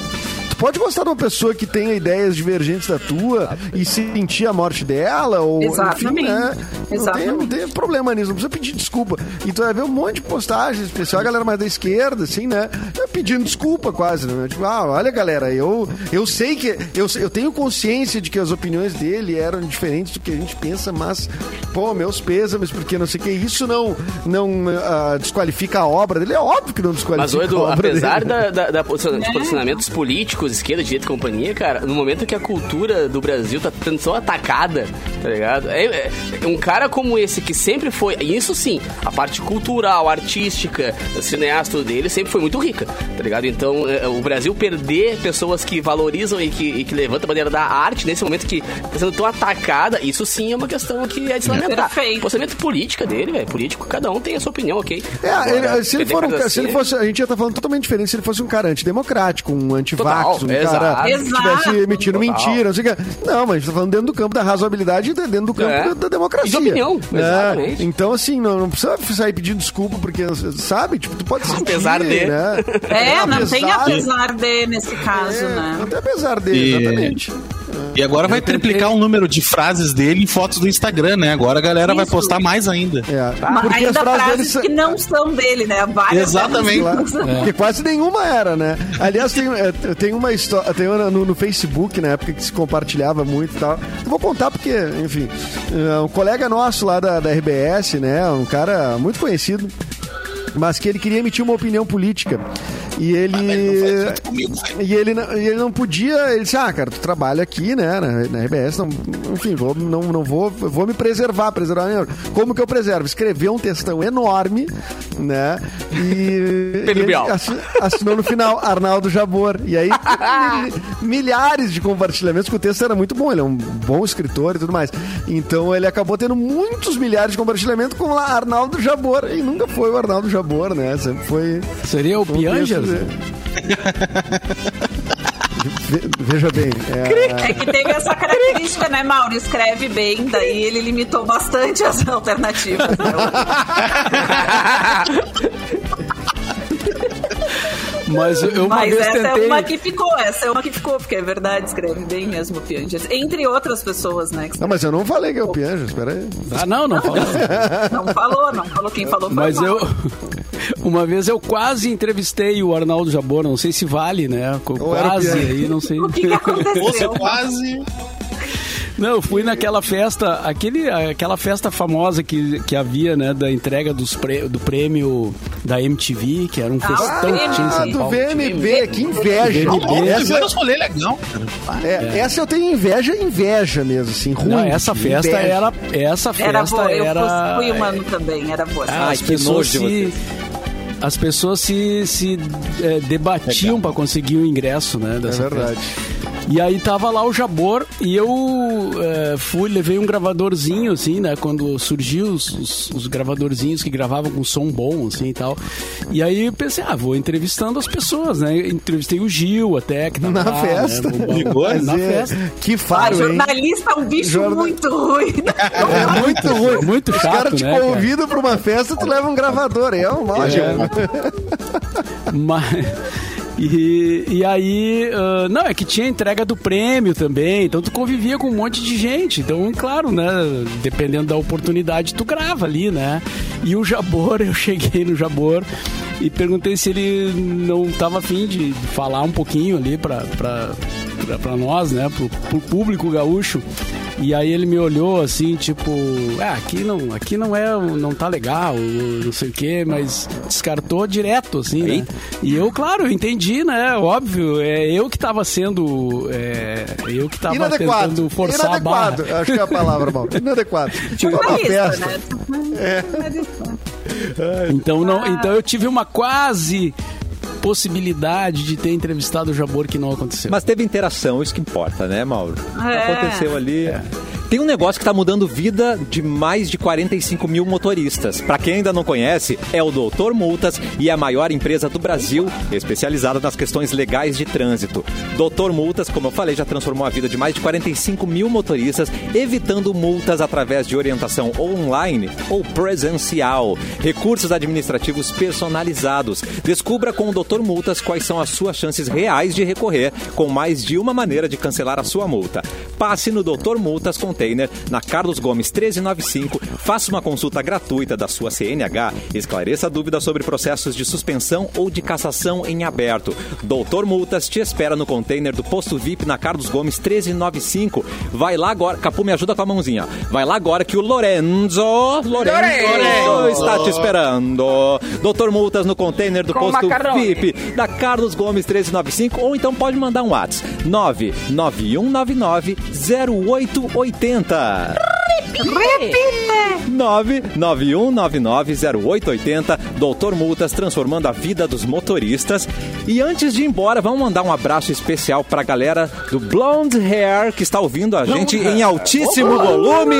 D: Pode gostar de uma pessoa que tenha ideias divergentes da tua e sentir a morte dela, ou
B: Exatamente.
D: enfim, né? Não tem, não tem problema nisso, não precisa pedir desculpa. E tu vai ver um monte de postagens, especial a galera mais da esquerda, assim, né? Pedindo desculpa quase, né? Tipo, ah, olha, galera, eu, eu sei que. Eu, eu tenho consciência de que as opiniões dele eram diferentes do que a gente pensa, mas, pô, meus pêsames, porque não sei o que. Isso não, não ah, desqualifica a obra dele. É óbvio que não desqualifica
C: Mas, Edu,
D: a obra
C: apesar
D: dele.
C: da, da, da
B: É.
C: posicionamentos políticos, esquerda, direita e companhia, cara, no momento que a cultura do Brasil tá sendo tão atacada, tá ligado? É, é- é um cara como esse que sempre foi, e isso sim, a parte cultural, artística, cineasta dele sempre foi muito rica, tá ligado? Então, é, o Brasil perder pessoas que valorizam e que, e que levantam a bandeira da arte nesse momento que tá sendo tão atacada, isso sim é uma questão que é de se lamentar.
B: Perfeito.
C: Posicionamento político dele, velho, político, cada um tem a sua opinião, ok?
D: É,
C: Agora,
D: ele- se, ele for um, ca- se ele
C: si-
D: fosse, a gente ia estar falando totalmente diferente se ele fosse um cara antidemocrático, um antivax,
C: Total,
D: um
C: exato.
D: cara estivesse emitindo
C: Total.
D: mentira, não sei o que. Não, mas a gente tá falando dentro do campo da razoabilidade e dentro do campo
C: É.
D: da, da democracia.
C: E de opinião,
D: né?
C: exatamente.
D: Então, assim, não, não precisa sair pedindo desculpa, porque, sabe, tipo, tu pode sentir,
C: Apesar de.
D: né?
B: É, não tem
D: Apesar-
B: apesar de nesse caso,
D: É,
B: né?
D: Não tem apesar dele,
E: E-
D: exatamente.
E: E agora vai triplicar o número de frases dele em fotos do Instagram, né? Agora a galera vai postar mais ainda.
D: É,
B: Mas ainda
D: frases
B: que não são dele, né? Várias
E: Exatamente.
D: Porque quase nenhuma era, né? Aliás, tem, é, tem uma história. Tem uma no, no Facebook, na época que se compartilhava muito e tal. Eu vou contar porque, enfim, é, um colega nosso lá da, da RBS, né? Um cara muito conhecido. Mas que ele queria emitir uma opinião política. E ele.
E: Comigo, vai.
D: E ele, não- e ele não podia, ele disse, ah, cara, tu trabalha aqui, né, na, na RBS, não, enfim, vou, não, não vou, vou me preservar, preservar. minha- Como que eu preservo? Escreveu um textão enorme, né, e, ele assinou no final, Arnaldo Jabor, e aí mil- milhares de compartilhamentos, porque o texto era muito bom, ele é um bom escritor e tudo mais, então ele acabou tendo muitos milhares de compartilhamentos com lá Arnaldo Jabor, e nunca foi o Arnaldo Jabor, né, sempre foi...
F: Seria o
D: texto
F: Pianger?
D: de- Ve- Veja bem. É,
B: É que teve essa característica, né, Mauro? Escreve bem, daí ele limitou bastante as alternativas. né?
F: Mas eu uma
B: Mas
F: vez
B: essa
F: tentei.
B: é uma que ficou, essa é uma que ficou, porque é verdade, escreve bem mesmo o Pianjas. Entre outras pessoas, né?
D: Não, mas eu não falei que é o Pianjas, espera aí.
F: Ah, não, não fala.
B: Não falou, não falou. Quem falou foi
F: Mas
B: o
F: eu. Uma vez eu quase entrevistei o Arnaldo Jabor, não sei se vale, né? Quase aí, não sei.
B: O que, que
E: Você
B: aconteceu?
E: quase.
F: Não, eu fui naquela festa, aquele, aquela festa famosa que, que havia, né, da entrega dos prê- do prêmio da MTV, que era um festão que tinha em
D: Ah,
F: São
D: do
F: Paulo.
D: VMB, que inveja.
F: VMB.
D: Essa,
E: Vários rolê legal, cara.
D: é, essa eu tenho inveja, inveja mesmo, assim, ruim.
F: Não, essa festa
D: inveja.
F: era, essa festa
B: Era boa, eu
F: era
B: fui humano também, era boa.
F: Ah,
A: Ai,
F: as
A: que
F: pessoas se as pessoas se, se é, debatiam para conseguir o ingresso, né?
D: É
F: Dessa
D: verdade.
F: festa. E aí tava lá o Jabor e eu é, fui, levei um gravadorzinho, assim, né? Quando surgiu os, os, os gravadorzinhos que gravavam com som bom, assim e tal. E aí eu pensei, ah, vou entrevistando as pessoas, né? Entrevistei o Gil até, que tava
D: Na
F: lá,
D: festa.
F: Né?
E: Ligou?
F: Na
D: é-
F: festa.
D: Que
B: Ah,
D: faro, hein?
B: jornalista é um bicho
D: Jorna-
B: muito ruim.
D: É muito ruim.
F: Muito
D: Os
F: chato,
D: caras te
F: né, cara?
D: convidam pra uma festa, tu leva um gravador. É um mal.
F: Mas, e, e aí, ah, não, é que tinha entrega do prêmio também, então tu convivia com um monte de gente. Então, claro, né, dependendo da oportunidade, tu grava ali, né? E o Jabor, eu cheguei no Jabor e perguntei se ele não tava afim de falar um pouquinho ali pra, pra, pra nós, né, pro, pro público gaúcho. E aí ele me olhou assim, tipo, é, aqui não, aqui não é, não tá legal, não sei o quê, mas descartou direto, assim, né? E eu, claro, entendi, né? Óbvio, é eu que tava sendo, é, eu que tava
D: Inadequado.
F: tentando forçar a barra.
D: Inadequado. Acho que é a palavra, mal. Inadequado. Tipo uma
B: Jornalista,
D: festa.
B: né?
F: Então, não, então eu tive uma quase possibilidade de ter entrevistado o Jabor que não aconteceu.
A: Mas teve interação, isso que importa, né, Mauro?
B: É.
A: Aconteceu ali. Tem um negócio que tá mudando vida de mais de 45 mil motoristas. Pra quem ainda não conhece, é o Doutor Multas e é a maior empresa do Brasil especializada nas questões legais de trânsito. Doutor Multas, como eu falei, já transformou a vida de mais de 45 mil motoristas, evitando multas através de orientação online ou presencial. Recursos administrativos personalizados. Descubra com o Doutor Multas quais são as suas chances reais de recorrer, com mais de uma maneira de cancelar a sua multa. Passe no Doutor Multas Container, na Carlos Gomes 1395, faça uma consulta gratuita da sua CNH, esclareça dúvidas sobre processos de suspensão ou de cassação em aberto. Doutor Multas te espera no container do Posto VIP na Carlos Gomes 1395. Vai lá agora, Capu, me ajuda com a mãozinha. Vai lá agora que o Lorenzo, Lorenzo, está te esperando. Doutor Multas no container do
C: Com
A: Posto
C: macarrone.
A: VIP da Carlos Gomes 1395 ou então pode mandar um WhatsApp 99199 0880. 991990880. Doutor Multas transformando a vida dos motoristas. E antes de ir embora, vamos mandar um abraço especial pra galera do Blonde Hair que está ouvindo a gente em altíssimo volume.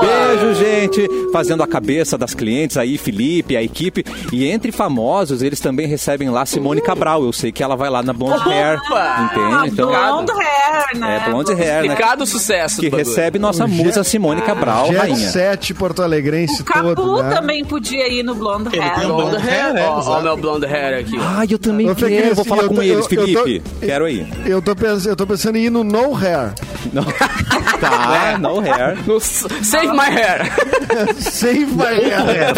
A: Beijo, gente. Fazendo a cabeça das clientes aí, Felipe, a equipe. E entre famosos, eles também recebem lá Simone Cabral. Eu sei que ela vai lá na Blonde Hair. Entende? Então,
B: Blonde hair, né?
A: é Blonde Hair, né?
C: Explicado o sucesso
A: Que recebe nossa
D: O
A: musa
D: Jet-
A: Simone Cabral,
D: Jet
A: rainha.
D: 7 Porto Alegrense
B: O Capu
D: todo, né?
B: também podia ir no Blonde
E: Ele
B: Hair.
E: tem
C: Blonde hair,
E: é,
C: ó,
E: exato.
C: meu blonde hair aqui.
A: Ah, eu também
D: Fê
A: quero.
D: Cris,
A: Vou falar
D: eu
A: com
D: tô-
A: eles,
D: eu- eu tô-
A: Felipe. Quero ir.
D: Eu tô, pens- eu tô pensando em ir no No Hair.
A: Não. Tá, no hair.
C: No Save my hair.
D: Save my hair.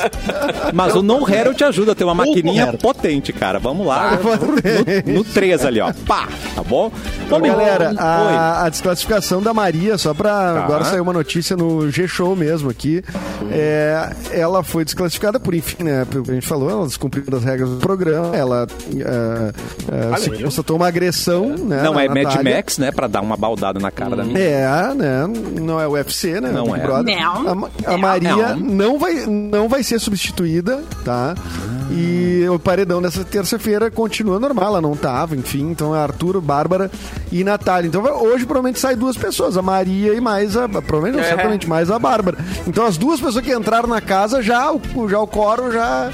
A: Mas o no hair eu te ajuda a ter uma maquininha potente, cara. Vamos lá.
D: potente.
A: No, no 3 ali, ó. Pá, tá bom? Vamos
D: galera, a, a desclassificação da Maria, só pra. Agora saiu uma notícia no G-Show mesmo aqui. É, ela foi desclassificada por, enfim, né? Pelo que a gente falou, ela descumpriu as regras do programa. Ela é, é, se constatou uma agressão, né?
A: Não
D: na
A: é Mad
D: Natália.
A: Max, né? Pra dar uma baldada na cara da minha.
D: É, né? Não é UFC, né?
A: Não é.
D: Brother.
B: Não.
D: A, a
B: Não.
D: Maria
A: Não.
D: não. vai, não vai ser substituída, tá? E o paredão dessa terça-feira continua normal, ela não tava, enfim. Então é Arthur, Bárbara e Natália. Então hoje provavelmente sai duas pessoas, a Maria e mais a. Provavelmente não,
C: É.
D: certamente mais a Bárbara. Então as duas pessoas que entraram na casa já, o, já o coro já.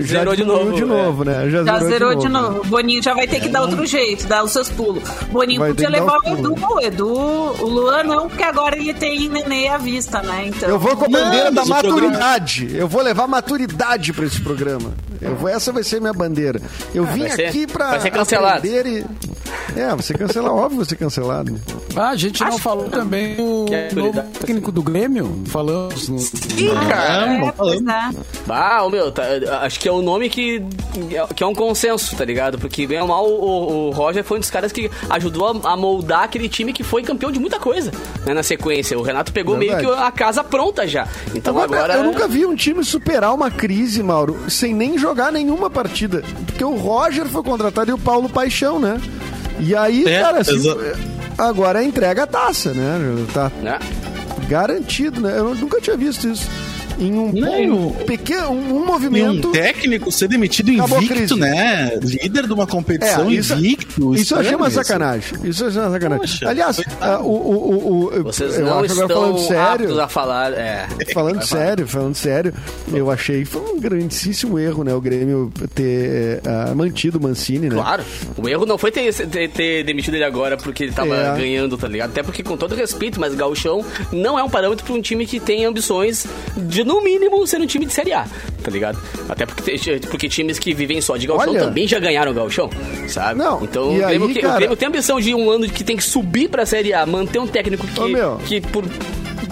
D: Já
C: Zerou de novo,
D: de
C: é.
D: novo, né? Já,
B: Já zerou de novo. O Boninho já vai ter que dar outro jeito, dar os seus pulos. O Boninho
D: Vai
B: podia levar o Edu. O Edu, o Luan não, porque agora ele tem nenê à vista, né? Então.
D: Eu vou com a
E: Não,
D: bandeira da
E: o programa-
D: maturidade. Eu vou levar maturidade pra esse programa. Eu vou, essa vai ser minha bandeira. Eu vim
C: vai ser-
D: aqui pra
C: vai ser cancelado.
D: aprender e... É, você cancelar, óbvio você cancelado.
F: Ah, a gente não falou também o
C: Que é
F: novo técnico do Grêmio. Falamos no...
B: É, pois é.
C: Ah, o meu, tá, acho que é o nome que, que é um consenso, tá ligado? Porque, bem ou mal, o, o Roger foi um dos caras que ajudou a, a moldar aquele time que foi campeão de muita coisa, né, na sequência. O Renato pegou meio
D: Verdade.
C: que a casa pronta já. Então
D: Agora,
C: agora...
D: Eu nunca vi um time superar uma crise, Mauro, sem nem jogar nenhuma partida. Porque o Roger foi contratado e o Paulo Paixão, né? E aí,
E: É,
D: cara, assim, agora entrega a taça, né? Tá
C: né?
D: garantido, né? Eu nunca tinha visto isso. Em um,
E: Não,
D: um pequeno um, um
E: E um
D: movimento.
E: técnico ser demitido invicto, né? Líder de uma competição
D: É, isso,
E: invicto.
D: isso eu achei uma sacanagem. Isso eu achei uma sacanagem.
E: Poxa,
D: Aliás, ah, o, o, o, o-
C: Vocês
D: eu
C: não estão
D: falando sério.
C: a falar. É.
D: Falando sério, falando sério, eu achei que foi um grandíssimo erro, né? O Grêmio ter ah, mantido o Mancini, né?
C: Claro. O erro não foi ter, ter, ter demitido ele agora porque ele tava
D: É.
C: ganhando, tá ligado? Até porque, com todo respeito, mas Gauchão não é um parâmetro pra um time que tem ambições de, no mínimo, ser um time de Série A, tá ligado? Até porque, porque times que vivem só de Gauchão
D: Olha.
C: também já ganharam o Gauchão, sabe?
D: Não,
C: então o Grêmio,
D: aí,
C: que-
D: cara-
C: o Grêmio tem a ambição de um ano que tem que subir pra Série A, manter um técnico que,
D: Ô,
C: que por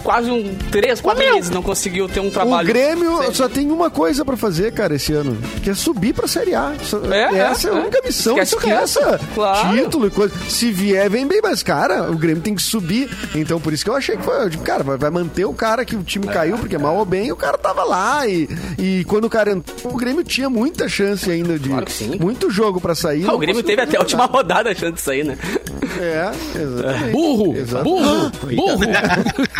C: quase um, três, quatro meses não conseguiu ter um
D: O
C: trabalho.
D: Grêmio
C: sério.
D: só tem uma coisa pra fazer, cara, esse ano, que é subir pra Série A.
C: É,
D: essa é,
C: é,
D: a única
C: é.
D: missão.
C: Esquece o
D: é
C: resto.
D: essa.
C: Claro.
D: Título e coisa. Se vier, vem bem, mas, cara, o Grêmio tem que subir. Então, por isso que eu achei que foi. eu digo, Cara, vai, manter o cara que o time caiu, porque mal ou bem, o cara tava lá. E, e quando o cara entrou, o Grêmio tinha muita chance ainda de.
C: Claro que sim.
D: Muito jogo pra sair.
C: Ah, o Grêmio teve até a última rodada a chance de sair, né?
D: É, exatamente.
F: Burro!
D: Exato.
F: Burro! Burro!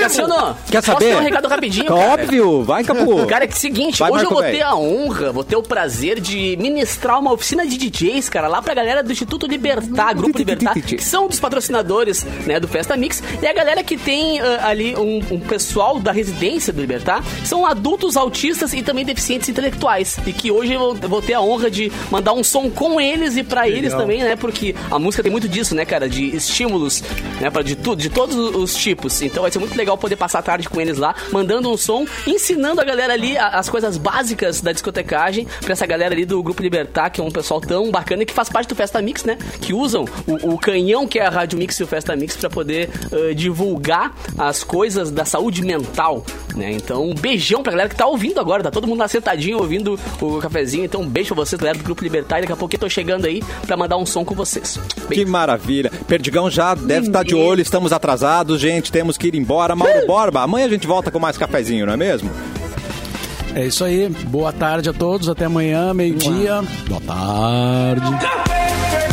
C: Cassiano,
A: Quer
C: posso
A: saber?
C: dar um recado rapidinho,
A: Tá
C: cara?
A: Óbvio, vai, Capu.
C: Cara, é que seguinte,
A: Vai,
C: hoje eu
A: Marco
C: vou
A: Velho.
C: ter a honra, vou ter o prazer de ministrar uma oficina de DJs, cara, lá pra galera do Instituto Libertar, Grupo Libertar, que são dos patrocinadores, né, do Festa Mix, e a galera que tem ah, ali um, um pessoal da residência do Libertar, que são adultos autistas e também deficientes intelectuais, e que hoje eu vou- eu vou ter a honra de mandar um som com eles e pra eles também, né, porque a música tem muito disso, né, cara, de estímulos, né, para de tudo, de todos os tipos. Então vai ser muito legal poder passar a tarde com eles lá, mandando um som, ensinando a galera ali as coisas básicas da discotecagem pra essa galera ali do Grupo Libertar, que é um pessoal tão bacana e que faz parte do Festa Mix, né? Que usam o, o canhão que é a Rádio Mix e o Festa Mix pra poder eh, divulgar as coisas da saúde mental, né? Então, um beijão pra galera que tá ouvindo agora, tá todo mundo lá sentadinho ouvindo o cafezinho. Então, um beijo pra vocês, galera do Grupo Libertar, e daqui a pouco eu tô chegando aí pra mandar um som com vocês.
A: Que maravilha. Perdigão já deve estar de olho, estamos atrasados, gente, temos que ir embora. Mauro Borba, amanhã a gente volta com mais cafezinho, não é mesmo?
F: É isso aí. Boa tarde a todos. Até amanhã, meio-dia. Boa tarde.
G: Café